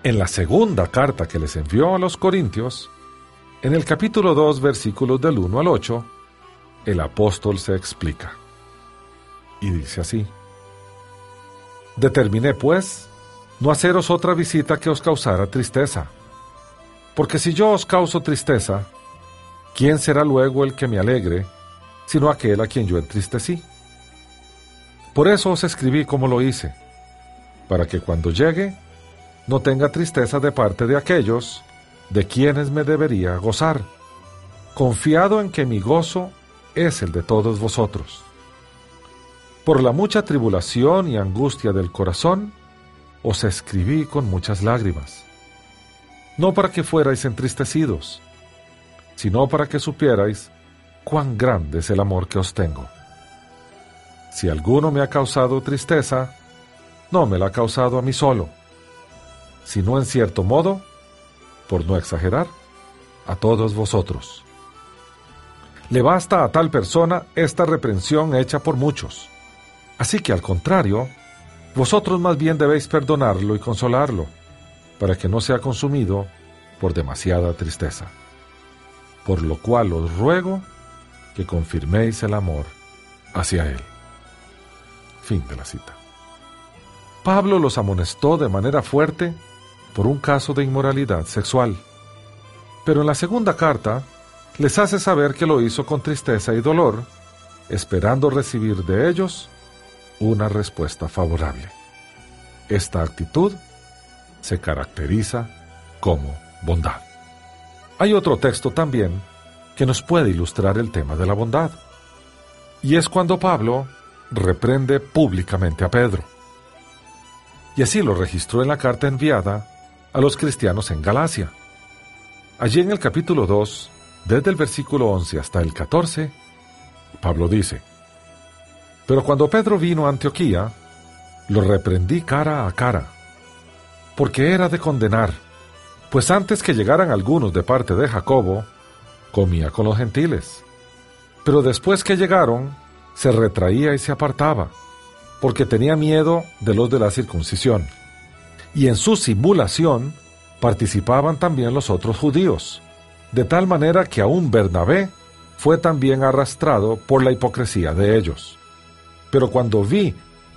en la segunda carta que les envió a los Corintios, en el capítulo 2, versículos del 1 al 8, el apóstol se explica. Y dice así, Determiné, pues, no haceros otra visita que os causara tristeza porque si yo os causo tristeza, ¿quién será luego el que me alegre, sino aquel a quien yo entristecí? Por eso os escribí como lo hice, para que cuando llegue no tenga tristeza de parte de aquellos de quienes me debería gozar, confiado en que mi gozo es el de todos vosotros. Por la mucha tribulación y angustia del corazón, os escribí con muchas lágrimas no para que fuerais entristecidos, sino para que supierais cuán grande es el amor que os tengo. Si alguno me ha causado tristeza, no me la ha causado a mí solo, sino en cierto modo, por no exagerar, a todos vosotros. Le basta a tal persona esta reprensión hecha por muchos. Así que al contrario, vosotros más bien debéis perdonarlo y consolarlo para que no sea consumido por demasiada tristeza. Por lo cual os ruego que confirméis el amor hacia Él. Fin de la cita. Pablo los amonestó de manera fuerte por un caso de inmoralidad sexual, pero en la segunda carta les hace saber que lo hizo con tristeza y dolor, esperando recibir de ellos una respuesta favorable. Esta actitud se caracteriza como bondad. Hay otro texto también que nos puede ilustrar el tema de la bondad. Y es cuando Pablo reprende públicamente a Pedro. Y así lo registró en la carta enviada a los cristianos en Galacia. Allí en el capítulo 2, desde el versículo 11 hasta el 14, Pablo dice, Pero cuando Pedro vino a Antioquía, lo reprendí cara a cara porque era de condenar, pues antes que llegaran algunos de parte de Jacobo, comía con los gentiles. Pero después que llegaron, se retraía y se apartaba, porque tenía miedo de los de la circuncisión. Y en su simulación participaban también los otros judíos, de tal manera que aún Bernabé fue también arrastrado por la hipocresía de ellos. Pero cuando vi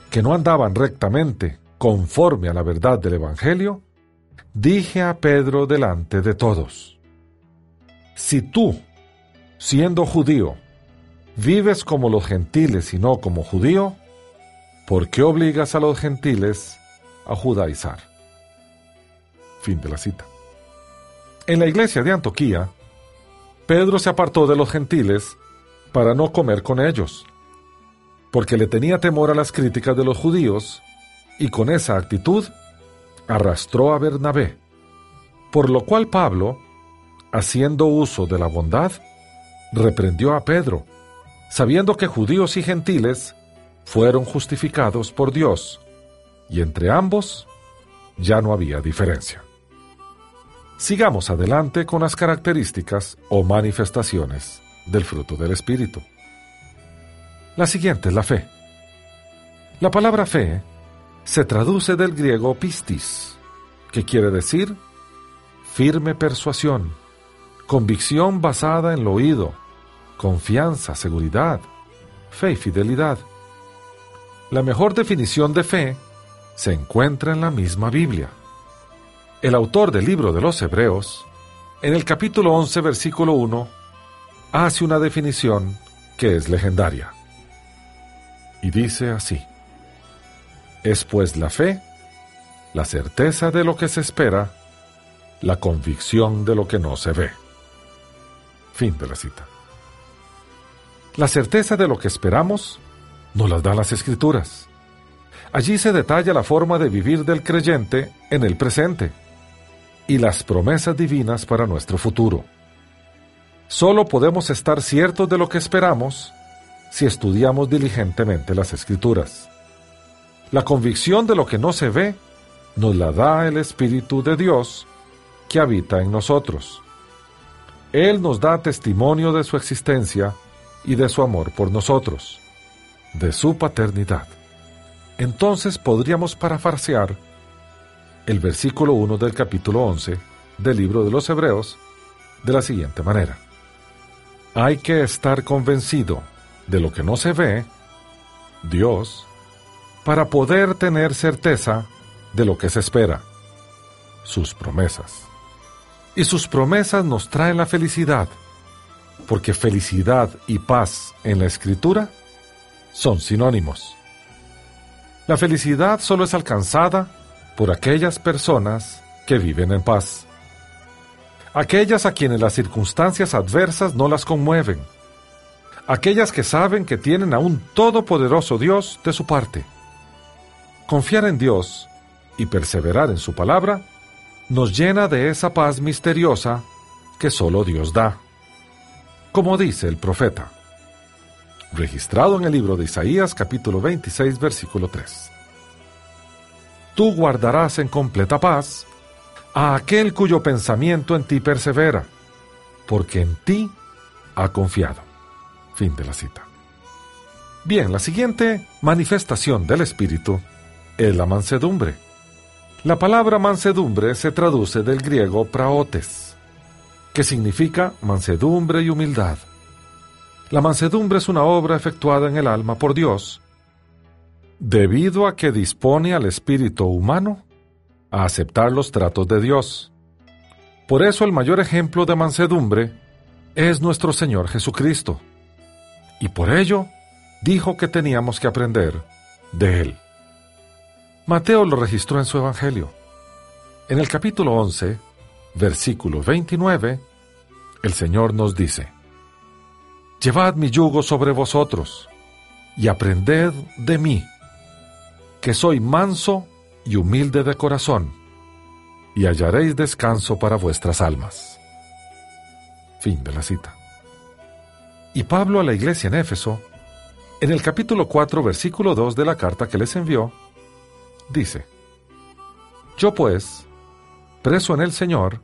que no andaban rectamente conforme a la verdad del Evangelio, dije a Pedro delante de todos, si tú, siendo judío, vives como los gentiles y no como judío, ¿por qué obligas a los gentiles a judaizar? Fin de la cita. En la iglesia de Antoquía, Pedro se apartó de los gentiles para no comer con ellos, porque le tenía temor a las críticas de los judíos, y con esa actitud arrastró a Bernabé, por lo cual Pablo, haciendo uso de la bondad, reprendió a Pedro, sabiendo que judíos y gentiles fueron justificados por Dios, y entre ambos ya no había diferencia. Sigamos adelante con las características o manifestaciones del fruto del Espíritu. La siguiente es la fe. La palabra fe se traduce del griego pistis, que quiere decir firme persuasión, convicción basada en lo oído, confianza, seguridad, fe y fidelidad. La mejor definición de fe se encuentra en la misma Biblia. El autor del libro de los Hebreos, en el capítulo 11, versículo 1, hace una definición que es legendaria. Y dice así. Es pues la fe, la certeza de lo que se espera, la convicción de lo que no se ve. Fin de la cita. La certeza de lo que esperamos nos las dan las escrituras. Allí se detalla la forma de vivir del creyente en el presente y las promesas divinas para nuestro futuro. Solo podemos estar ciertos de lo que esperamos si estudiamos diligentemente las escrituras. La convicción de lo que no se ve nos la da el Espíritu de Dios que habita en nosotros. Él nos da testimonio de su existencia y de su amor por nosotros, de su paternidad. Entonces podríamos parafarsear el versículo 1 del capítulo 11 del libro de los Hebreos de la siguiente manera. Hay que estar convencido de lo que no se ve, Dios, para poder tener certeza de lo que se espera, sus promesas. Y sus promesas nos traen la felicidad, porque felicidad y paz en la escritura son sinónimos. La felicidad solo es alcanzada por aquellas personas que viven en paz. Aquellas a quienes las circunstancias adversas no las conmueven. Aquellas que saben que tienen a un todopoderoso Dios de su parte Confiar en Dios y perseverar en su palabra nos llena de esa paz misteriosa que solo Dios da. Como dice el profeta, registrado en el libro de Isaías capítulo 26 versículo 3. Tú guardarás en completa paz a aquel cuyo pensamiento en ti persevera, porque en ti ha confiado. Fin de la cita. Bien, la siguiente manifestación del Espíritu es la mansedumbre. La palabra mansedumbre se traduce del griego praotes, que significa mansedumbre y humildad. La mansedumbre es una obra efectuada en el alma por Dios, debido a que dispone al espíritu humano a aceptar los tratos de Dios. Por eso el mayor ejemplo de mansedumbre es nuestro Señor Jesucristo, y por ello dijo que teníamos que aprender de Él. Mateo lo registró en su Evangelio. En el capítulo 11, versículo 29, el Señor nos dice, Llevad mi yugo sobre vosotros y aprended de mí, que soy manso y humilde de corazón, y hallaréis descanso para vuestras almas. Fin de la cita. Y Pablo a la iglesia en Éfeso, en el capítulo 4, versículo 2 de la carta que les envió, dice, Yo pues, preso en el Señor,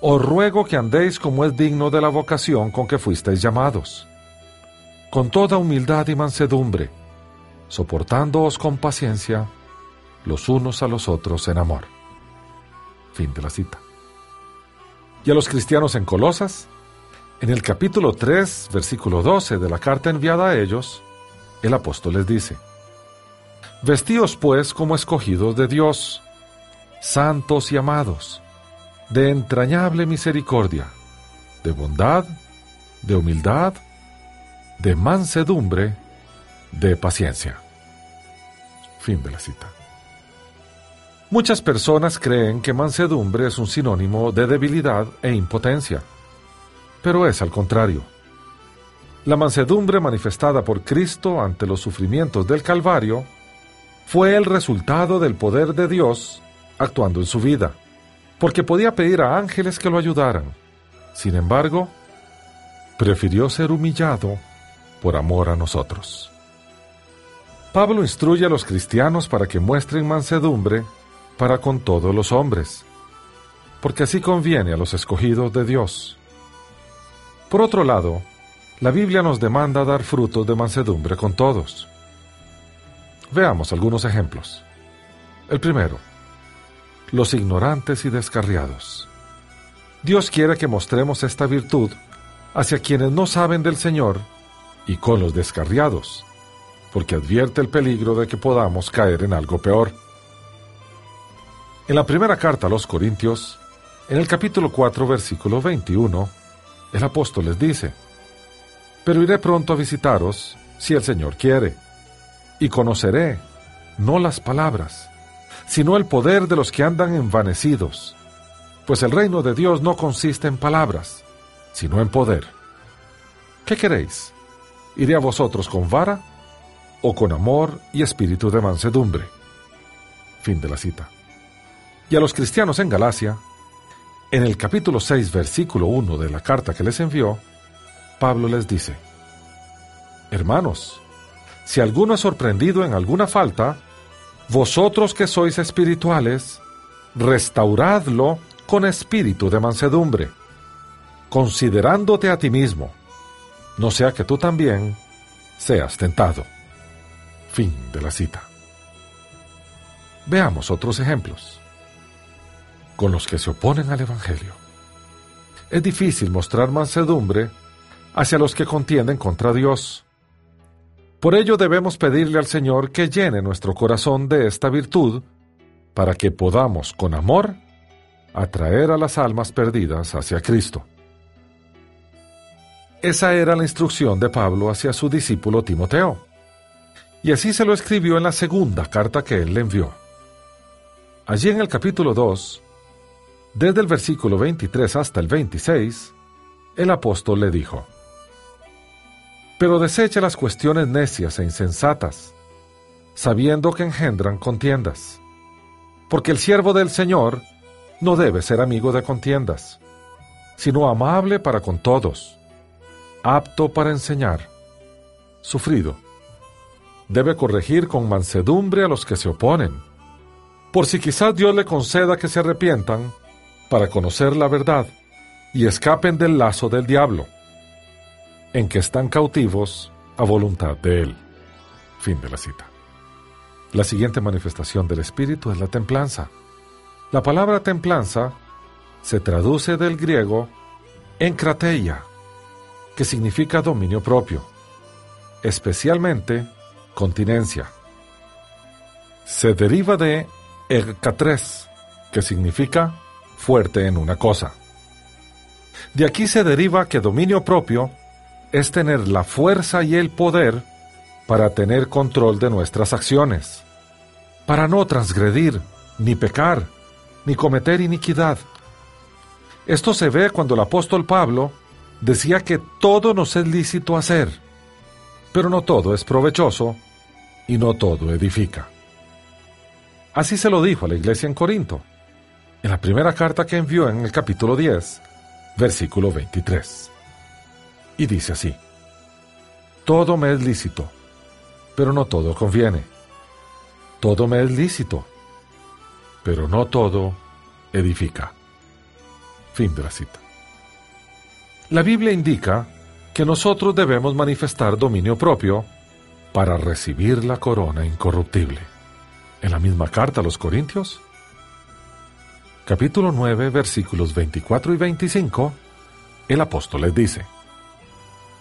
os ruego que andéis como es digno de la vocación con que fuisteis llamados, con toda humildad y mansedumbre, soportándoos con paciencia los unos a los otros en amor. Fin de la cita. Y a los cristianos en Colosas, en el capítulo 3, versículo 12 de la carta enviada a ellos, el apóstol les dice, Vestíos pues como escogidos de Dios, santos y amados, de entrañable misericordia, de bondad, de humildad, de mansedumbre, de paciencia. Fin de la cita. Muchas personas creen que mansedumbre es un sinónimo de debilidad e impotencia, pero es al contrario. La mansedumbre manifestada por Cristo ante los sufrimientos del Calvario fue el resultado del poder de Dios actuando en su vida, porque podía pedir a ángeles que lo ayudaran. Sin embargo, prefirió ser humillado por amor a nosotros. Pablo instruye a los cristianos para que muestren mansedumbre para con todos los hombres, porque así conviene a los escogidos de Dios. Por otro lado, la Biblia nos demanda dar frutos de mansedumbre con todos. Veamos algunos ejemplos. El primero, los ignorantes y descarriados. Dios quiere que mostremos esta virtud hacia quienes no saben del Señor y con los descarriados, porque advierte el peligro de que podamos caer en algo peor. En la primera carta a los Corintios, en el capítulo 4, versículo 21, el apóstol les dice, Pero iré pronto a visitaros, si el Señor quiere, y conoceré, no las palabras, sino el poder de los que andan envanecidos, pues el reino de Dios no consiste en palabras, sino en poder. ¿Qué queréis? ¿Iré a vosotros con vara o con amor y espíritu de mansedumbre? Fin de la cita y a los cristianos en Galacia, en el capítulo 6, versículo 1 de la carta que les envió, Pablo les dice, Hermanos, si alguno es sorprendido en alguna falta, vosotros que sois espirituales, restauradlo con espíritu de mansedumbre, considerándote a ti mismo, no sea que tú también seas tentado. Fin de la cita. Veamos otros ejemplos con los que se oponen al Evangelio. Es difícil mostrar mansedumbre hacia los que contienden contra Dios. Por ello debemos pedirle al Señor que llene nuestro corazón de esta virtud para que podamos, con amor, atraer a las almas perdidas hacia Cristo. Esa era la instrucción de Pablo hacia su discípulo Timoteo, y así se lo escribió en la segunda carta que él le envió. Allí en el capítulo 2, desde el versículo 23 hasta el 26, el apóstol le dijo, Pero desecha las cuestiones necias e insensatas, sabiendo que engendran contiendas, porque el siervo del Señor no debe ser amigo de contiendas, sino amable para con todos, apto para enseñar, sufrido. Debe corregir con mansedumbre a los que se oponen, por si quizás Dios le conceda que se arrepientan para conocer la verdad y escapen del lazo del diablo, en que están cautivos a voluntad de él. Fin de la cita. La siguiente manifestación del Espíritu es la templanza. La palabra templanza se traduce del griego enkrateia, que significa dominio propio, especialmente continencia. Se deriva de ercatres, que significa fuerte en una cosa. De aquí se deriva que dominio propio es tener la fuerza y el poder para tener control de nuestras acciones, para no transgredir, ni pecar, ni cometer iniquidad. Esto se ve cuando el apóstol Pablo decía que todo nos es lícito hacer, pero no todo es provechoso y no todo edifica. Así se lo dijo a la iglesia en Corinto en la primera carta que envió en el capítulo 10, versículo 23. Y dice así, Todo me es lícito, pero no todo conviene. Todo me es lícito, pero no todo edifica. Fin de la cita. La Biblia indica que nosotros debemos manifestar dominio propio para recibir la corona incorruptible. En la misma carta a los Corintios, capítulo 9, versículos 24 y 25, el apóstol les dice,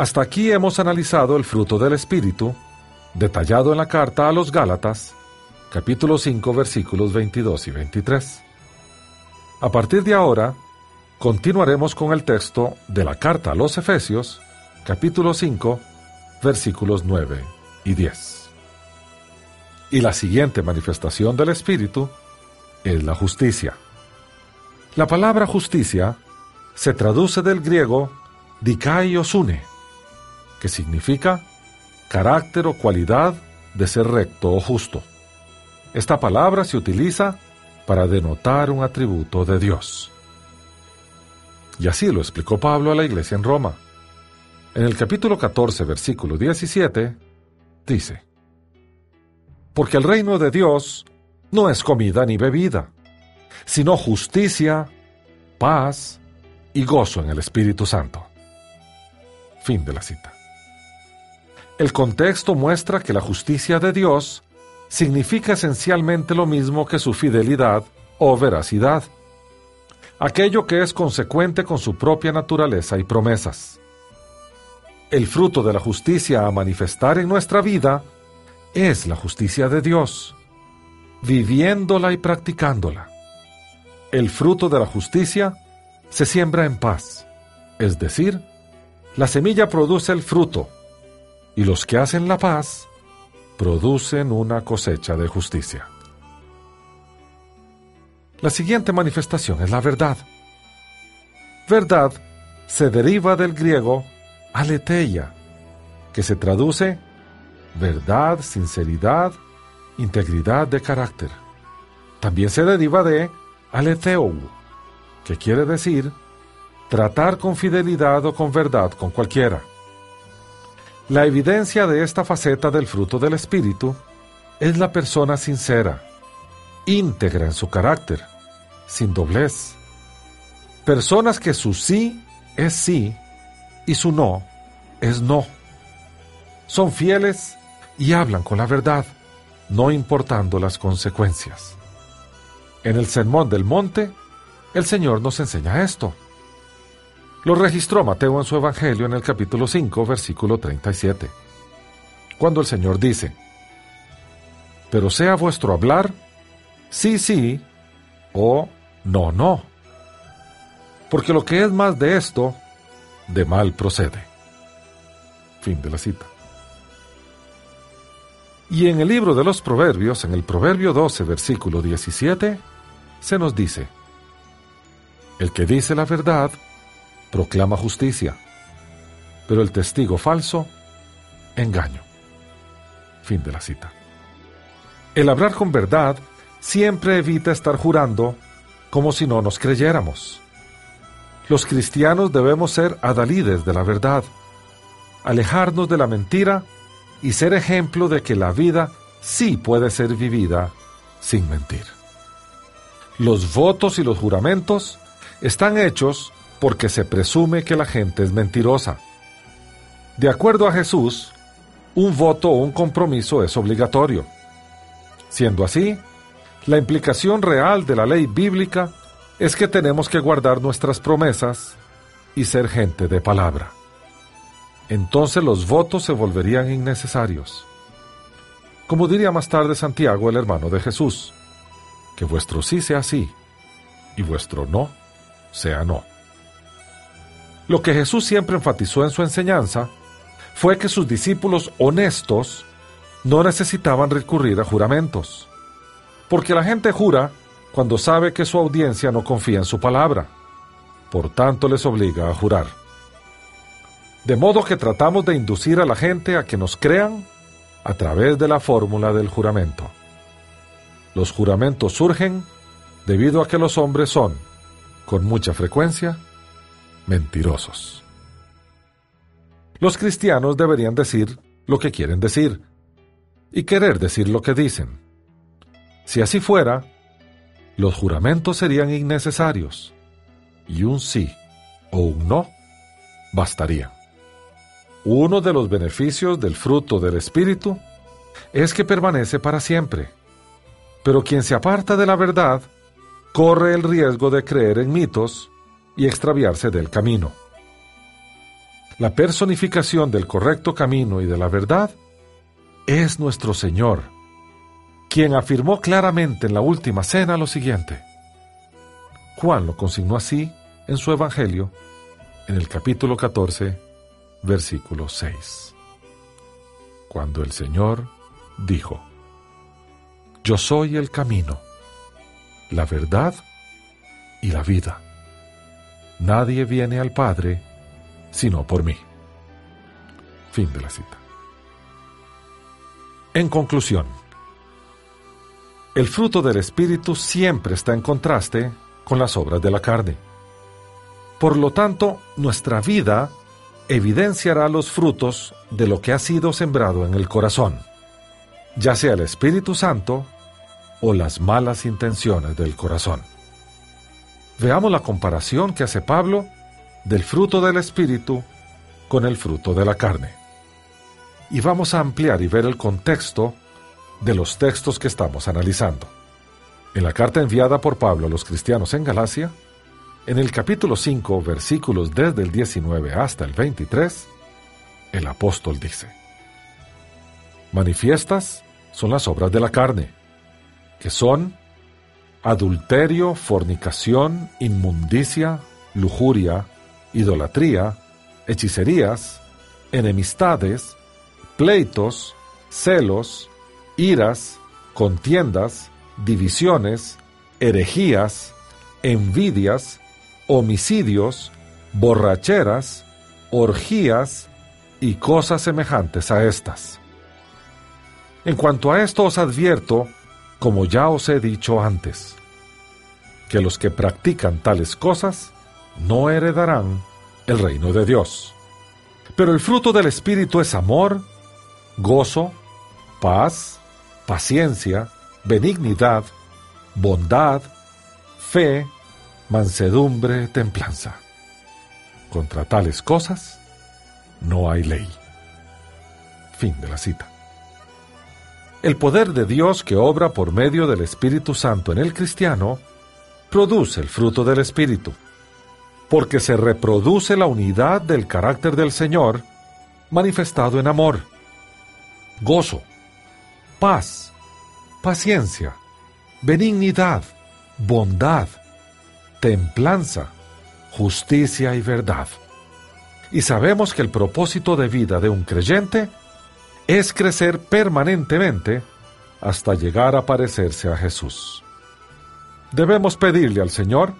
hasta aquí hemos analizado el fruto del Espíritu, detallado en la carta a los Gálatas, capítulo 5, versículos 22 y 23. A partir de ahora, continuaremos con el texto de la carta a los Efesios, capítulo 5, versículos 9 y 10. Y la siguiente manifestación del Espíritu es la justicia. La palabra justicia se traduce del griego dikai osune, que significa carácter o cualidad de ser recto o justo. Esta palabra se utiliza para denotar un atributo de Dios. Y así lo explicó Pablo a la iglesia en Roma. En el capítulo 14, versículo 17, dice, Porque el reino de Dios no es comida ni bebida, sino justicia, paz y gozo en el Espíritu Santo. Fin de la cita. El contexto muestra que la justicia de Dios significa esencialmente lo mismo que su fidelidad o veracidad, aquello que es consecuente con su propia naturaleza y promesas. El fruto de la justicia a manifestar en nuestra vida es la justicia de Dios, viviéndola y practicándola. El fruto de la justicia se siembra en paz, es decir, la semilla produce el fruto, y los que hacen la paz producen una cosecha de justicia. La siguiente manifestación es la verdad. Verdad se deriva del griego aletheia, que se traduce verdad, sinceridad, integridad de carácter. También se deriva de aletheu, que quiere decir tratar con fidelidad o con verdad con cualquiera. La evidencia de esta faceta del fruto del Espíritu es la persona sincera, íntegra en su carácter, sin doblez. Personas que su sí es sí y su no es no. Son fieles y hablan con la verdad, no importando las consecuencias. En el Sermón del Monte, el Señor nos enseña esto. Lo registró Mateo en su Evangelio en el capítulo 5, versículo 37, cuando el Señor dice, Pero sea vuestro hablar, sí, sí, o no, no, porque lo que es más de esto, de mal procede. Fin de la cita. Y en el libro de los Proverbios, en el Proverbio 12, versículo 17, se nos dice, el que dice la verdad proclama justicia, pero el testigo falso, engaño. Fin de la cita. El hablar con verdad siempre evita estar jurando como si no nos creyéramos. Los cristianos debemos ser adalides de la verdad, alejarnos de la mentira y ser ejemplo de que la vida sí puede ser vivida sin mentir. Los votos y los juramentos están hechos porque se presume que la gente es mentirosa. De acuerdo a Jesús, un voto o un compromiso es obligatorio. Siendo así, la implicación real de la ley bíblica es que tenemos que guardar nuestras promesas y ser gente de palabra. Entonces los votos se volverían innecesarios. Como diría más tarde Santiago, el hermano de Jesús, que vuestro sí sea sí y vuestro no sea no. Lo que Jesús siempre enfatizó en su enseñanza fue que sus discípulos honestos no necesitaban recurrir a juramentos, porque la gente jura cuando sabe que su audiencia no confía en su palabra, por tanto les obliga a jurar. De modo que tratamos de inducir a la gente a que nos crean a través de la fórmula del juramento. Los juramentos surgen debido a que los hombres son, con mucha frecuencia, mentirosos. Los cristianos deberían decir lo que quieren decir y querer decir lo que dicen. Si así fuera, los juramentos serían innecesarios y un sí o un no bastaría. Uno de los beneficios del fruto del Espíritu es que permanece para siempre, pero quien se aparta de la verdad corre el riesgo de creer en mitos y extraviarse del camino. La personificación del correcto camino y de la verdad es nuestro Señor, quien afirmó claramente en la última cena lo siguiente. Juan lo consignó así en su Evangelio, en el capítulo 14, versículo 6. Cuando el Señor dijo, Yo soy el camino, la verdad y la vida. Nadie viene al Padre sino por mí. Fin de la cita. En conclusión, el fruto del Espíritu siempre está en contraste con las obras de la carne. Por lo tanto, nuestra vida evidenciará los frutos de lo que ha sido sembrado en el corazón, ya sea el Espíritu Santo o las malas intenciones del corazón. Veamos la comparación que hace Pablo del fruto del Espíritu con el fruto de la carne. Y vamos a ampliar y ver el contexto de los textos que estamos analizando. En la carta enviada por Pablo a los cristianos en Galacia, en el capítulo 5, versículos desde el 19 hasta el 23, el apóstol dice, Manifiestas son las obras de la carne, que son adulterio, fornicación, inmundicia, lujuria, idolatría, hechicerías, enemistades, pleitos, celos, iras, contiendas, divisiones, herejías, envidias, homicidios, borracheras, orgías y cosas semejantes a estas. En cuanto a esto os advierto, como ya os he dicho antes, que los que practican tales cosas no heredarán el reino de Dios. Pero el fruto del Espíritu es amor, gozo, paz, paciencia, benignidad, bondad, fe, mansedumbre, templanza. Contra tales cosas no hay ley. Fin de la cita. El poder de Dios que obra por medio del Espíritu Santo en el cristiano produce el fruto del Espíritu porque se reproduce la unidad del carácter del Señor manifestado en amor, gozo, paz, paciencia, benignidad, bondad, templanza, justicia y verdad. Y sabemos que el propósito de vida de un creyente es crecer permanentemente hasta llegar a parecerse a Jesús. Debemos pedirle al Señor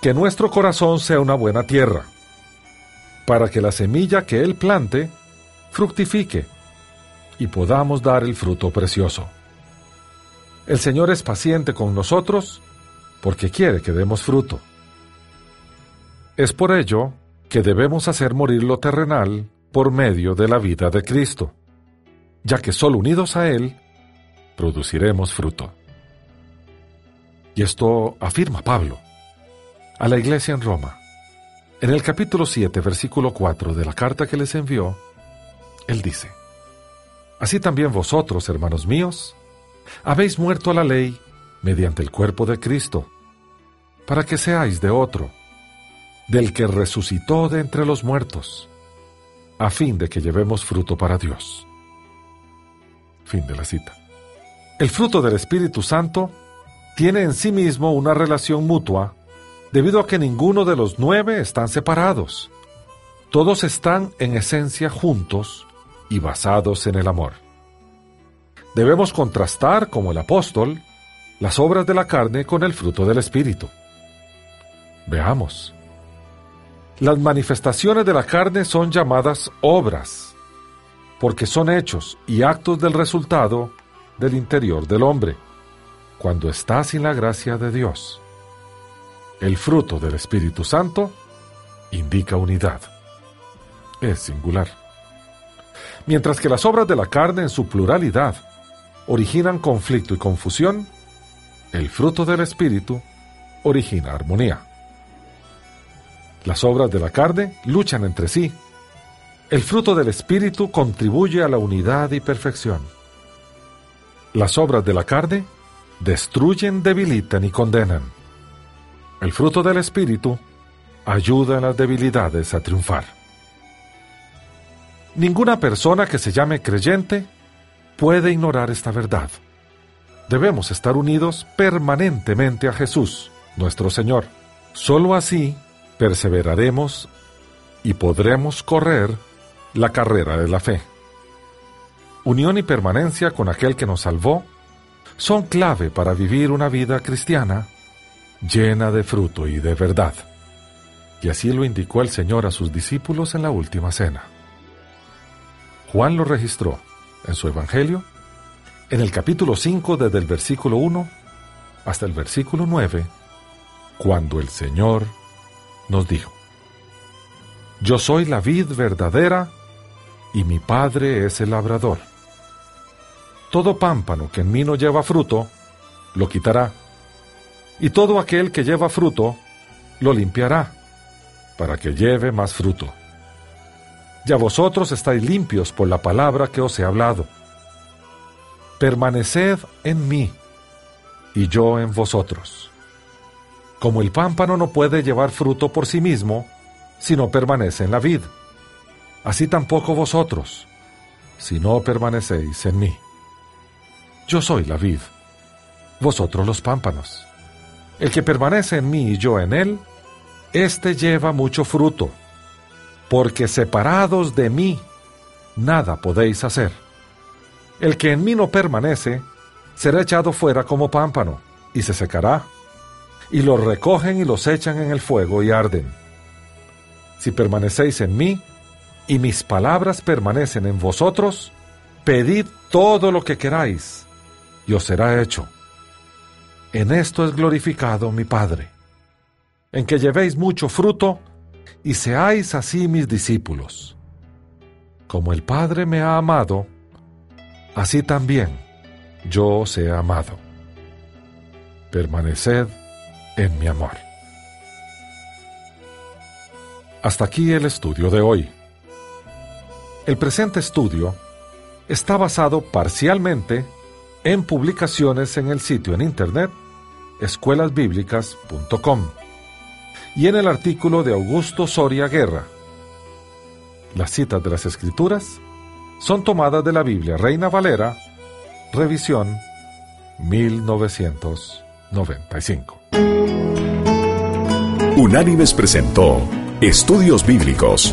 que nuestro corazón sea una buena tierra, para que la semilla que Él plante fructifique y podamos dar el fruto precioso. El Señor es paciente con nosotros porque quiere que demos fruto. Es por ello que debemos hacer morir lo terrenal por medio de la vida de Cristo, ya que solo unidos a Él produciremos fruto. Y esto afirma Pablo a la iglesia en Roma. En el capítulo 7, versículo 4 de la carta que les envió, él dice, Así también vosotros, hermanos míos, habéis muerto a la ley mediante el cuerpo de Cristo, para que seáis de otro, del que resucitó de entre los muertos, a fin de que llevemos fruto para Dios. Fin de la cita. El fruto del Espíritu Santo tiene en sí mismo una relación mutua debido a que ninguno de los nueve están separados. Todos están en esencia juntos y basados en el amor. Debemos contrastar, como el apóstol, las obras de la carne con el fruto del Espíritu. Veamos. Las manifestaciones de la carne son llamadas obras, porque son hechos y actos del resultado del interior del hombre, cuando está sin la gracia de Dios el fruto del Espíritu Santo indica unidad. Es singular. Mientras que las obras de la carne en su pluralidad originan conflicto y confusión, el fruto del Espíritu origina armonía. Las obras de la carne luchan entre sí. El fruto del Espíritu contribuye a la unidad y perfección. Las obras de la carne destruyen, debilitan y condenan. El fruto del Espíritu ayuda a las debilidades a triunfar. Ninguna persona que se llame creyente puede ignorar esta verdad. Debemos estar unidos permanentemente a Jesús, nuestro Señor. Solo así perseveraremos y podremos correr la carrera de la fe. Unión y permanencia con aquel que nos salvó son clave para vivir una vida cristiana llena de fruto y de verdad. Y así lo indicó el Señor a sus discípulos en la última cena. Juan lo registró en su Evangelio, en el capítulo 5 desde el versículo 1 hasta el versículo 9, cuando el Señor nos dijo, Yo soy la vid verdadera y mi Padre es el labrador. Todo pámpano que en mí no lleva fruto, lo quitará, y todo aquel que lleva fruto, lo limpiará, para que lleve más fruto. Ya vosotros estáis limpios por la palabra que os he hablado. Permaneced en mí, y yo en vosotros. Como el pámpano no puede llevar fruto por sí mismo, si no permanece en la vid, así tampoco vosotros, si no permanecéis en mí. Yo soy la vid, vosotros los pámpanos. El que permanece en mí y yo en él, éste lleva mucho fruto, porque separados de mí, nada podéis hacer. El que en mí no permanece, será echado fuera como pámpano, y se secará, y los recogen y los echan en el fuego y arden. Si permanecéis en mí, y mis palabras permanecen en vosotros, pedid todo lo que queráis, y os será hecho. En esto es glorificado mi Padre, en que llevéis mucho fruto y seáis así mis discípulos. Como el Padre me ha amado, así también yo os he amado. Permaneced en mi amor. Hasta aquí el estudio de hoy. El presente estudio está basado parcialmente en publicaciones en el sitio en internet escuelasbíblicas.com y en el artículo de Augusto Soria Guerra. Las citas de las Escrituras son tomadas de la Biblia Reina Valera, revisión 1995. Unánimes presentó Estudios Bíblicos,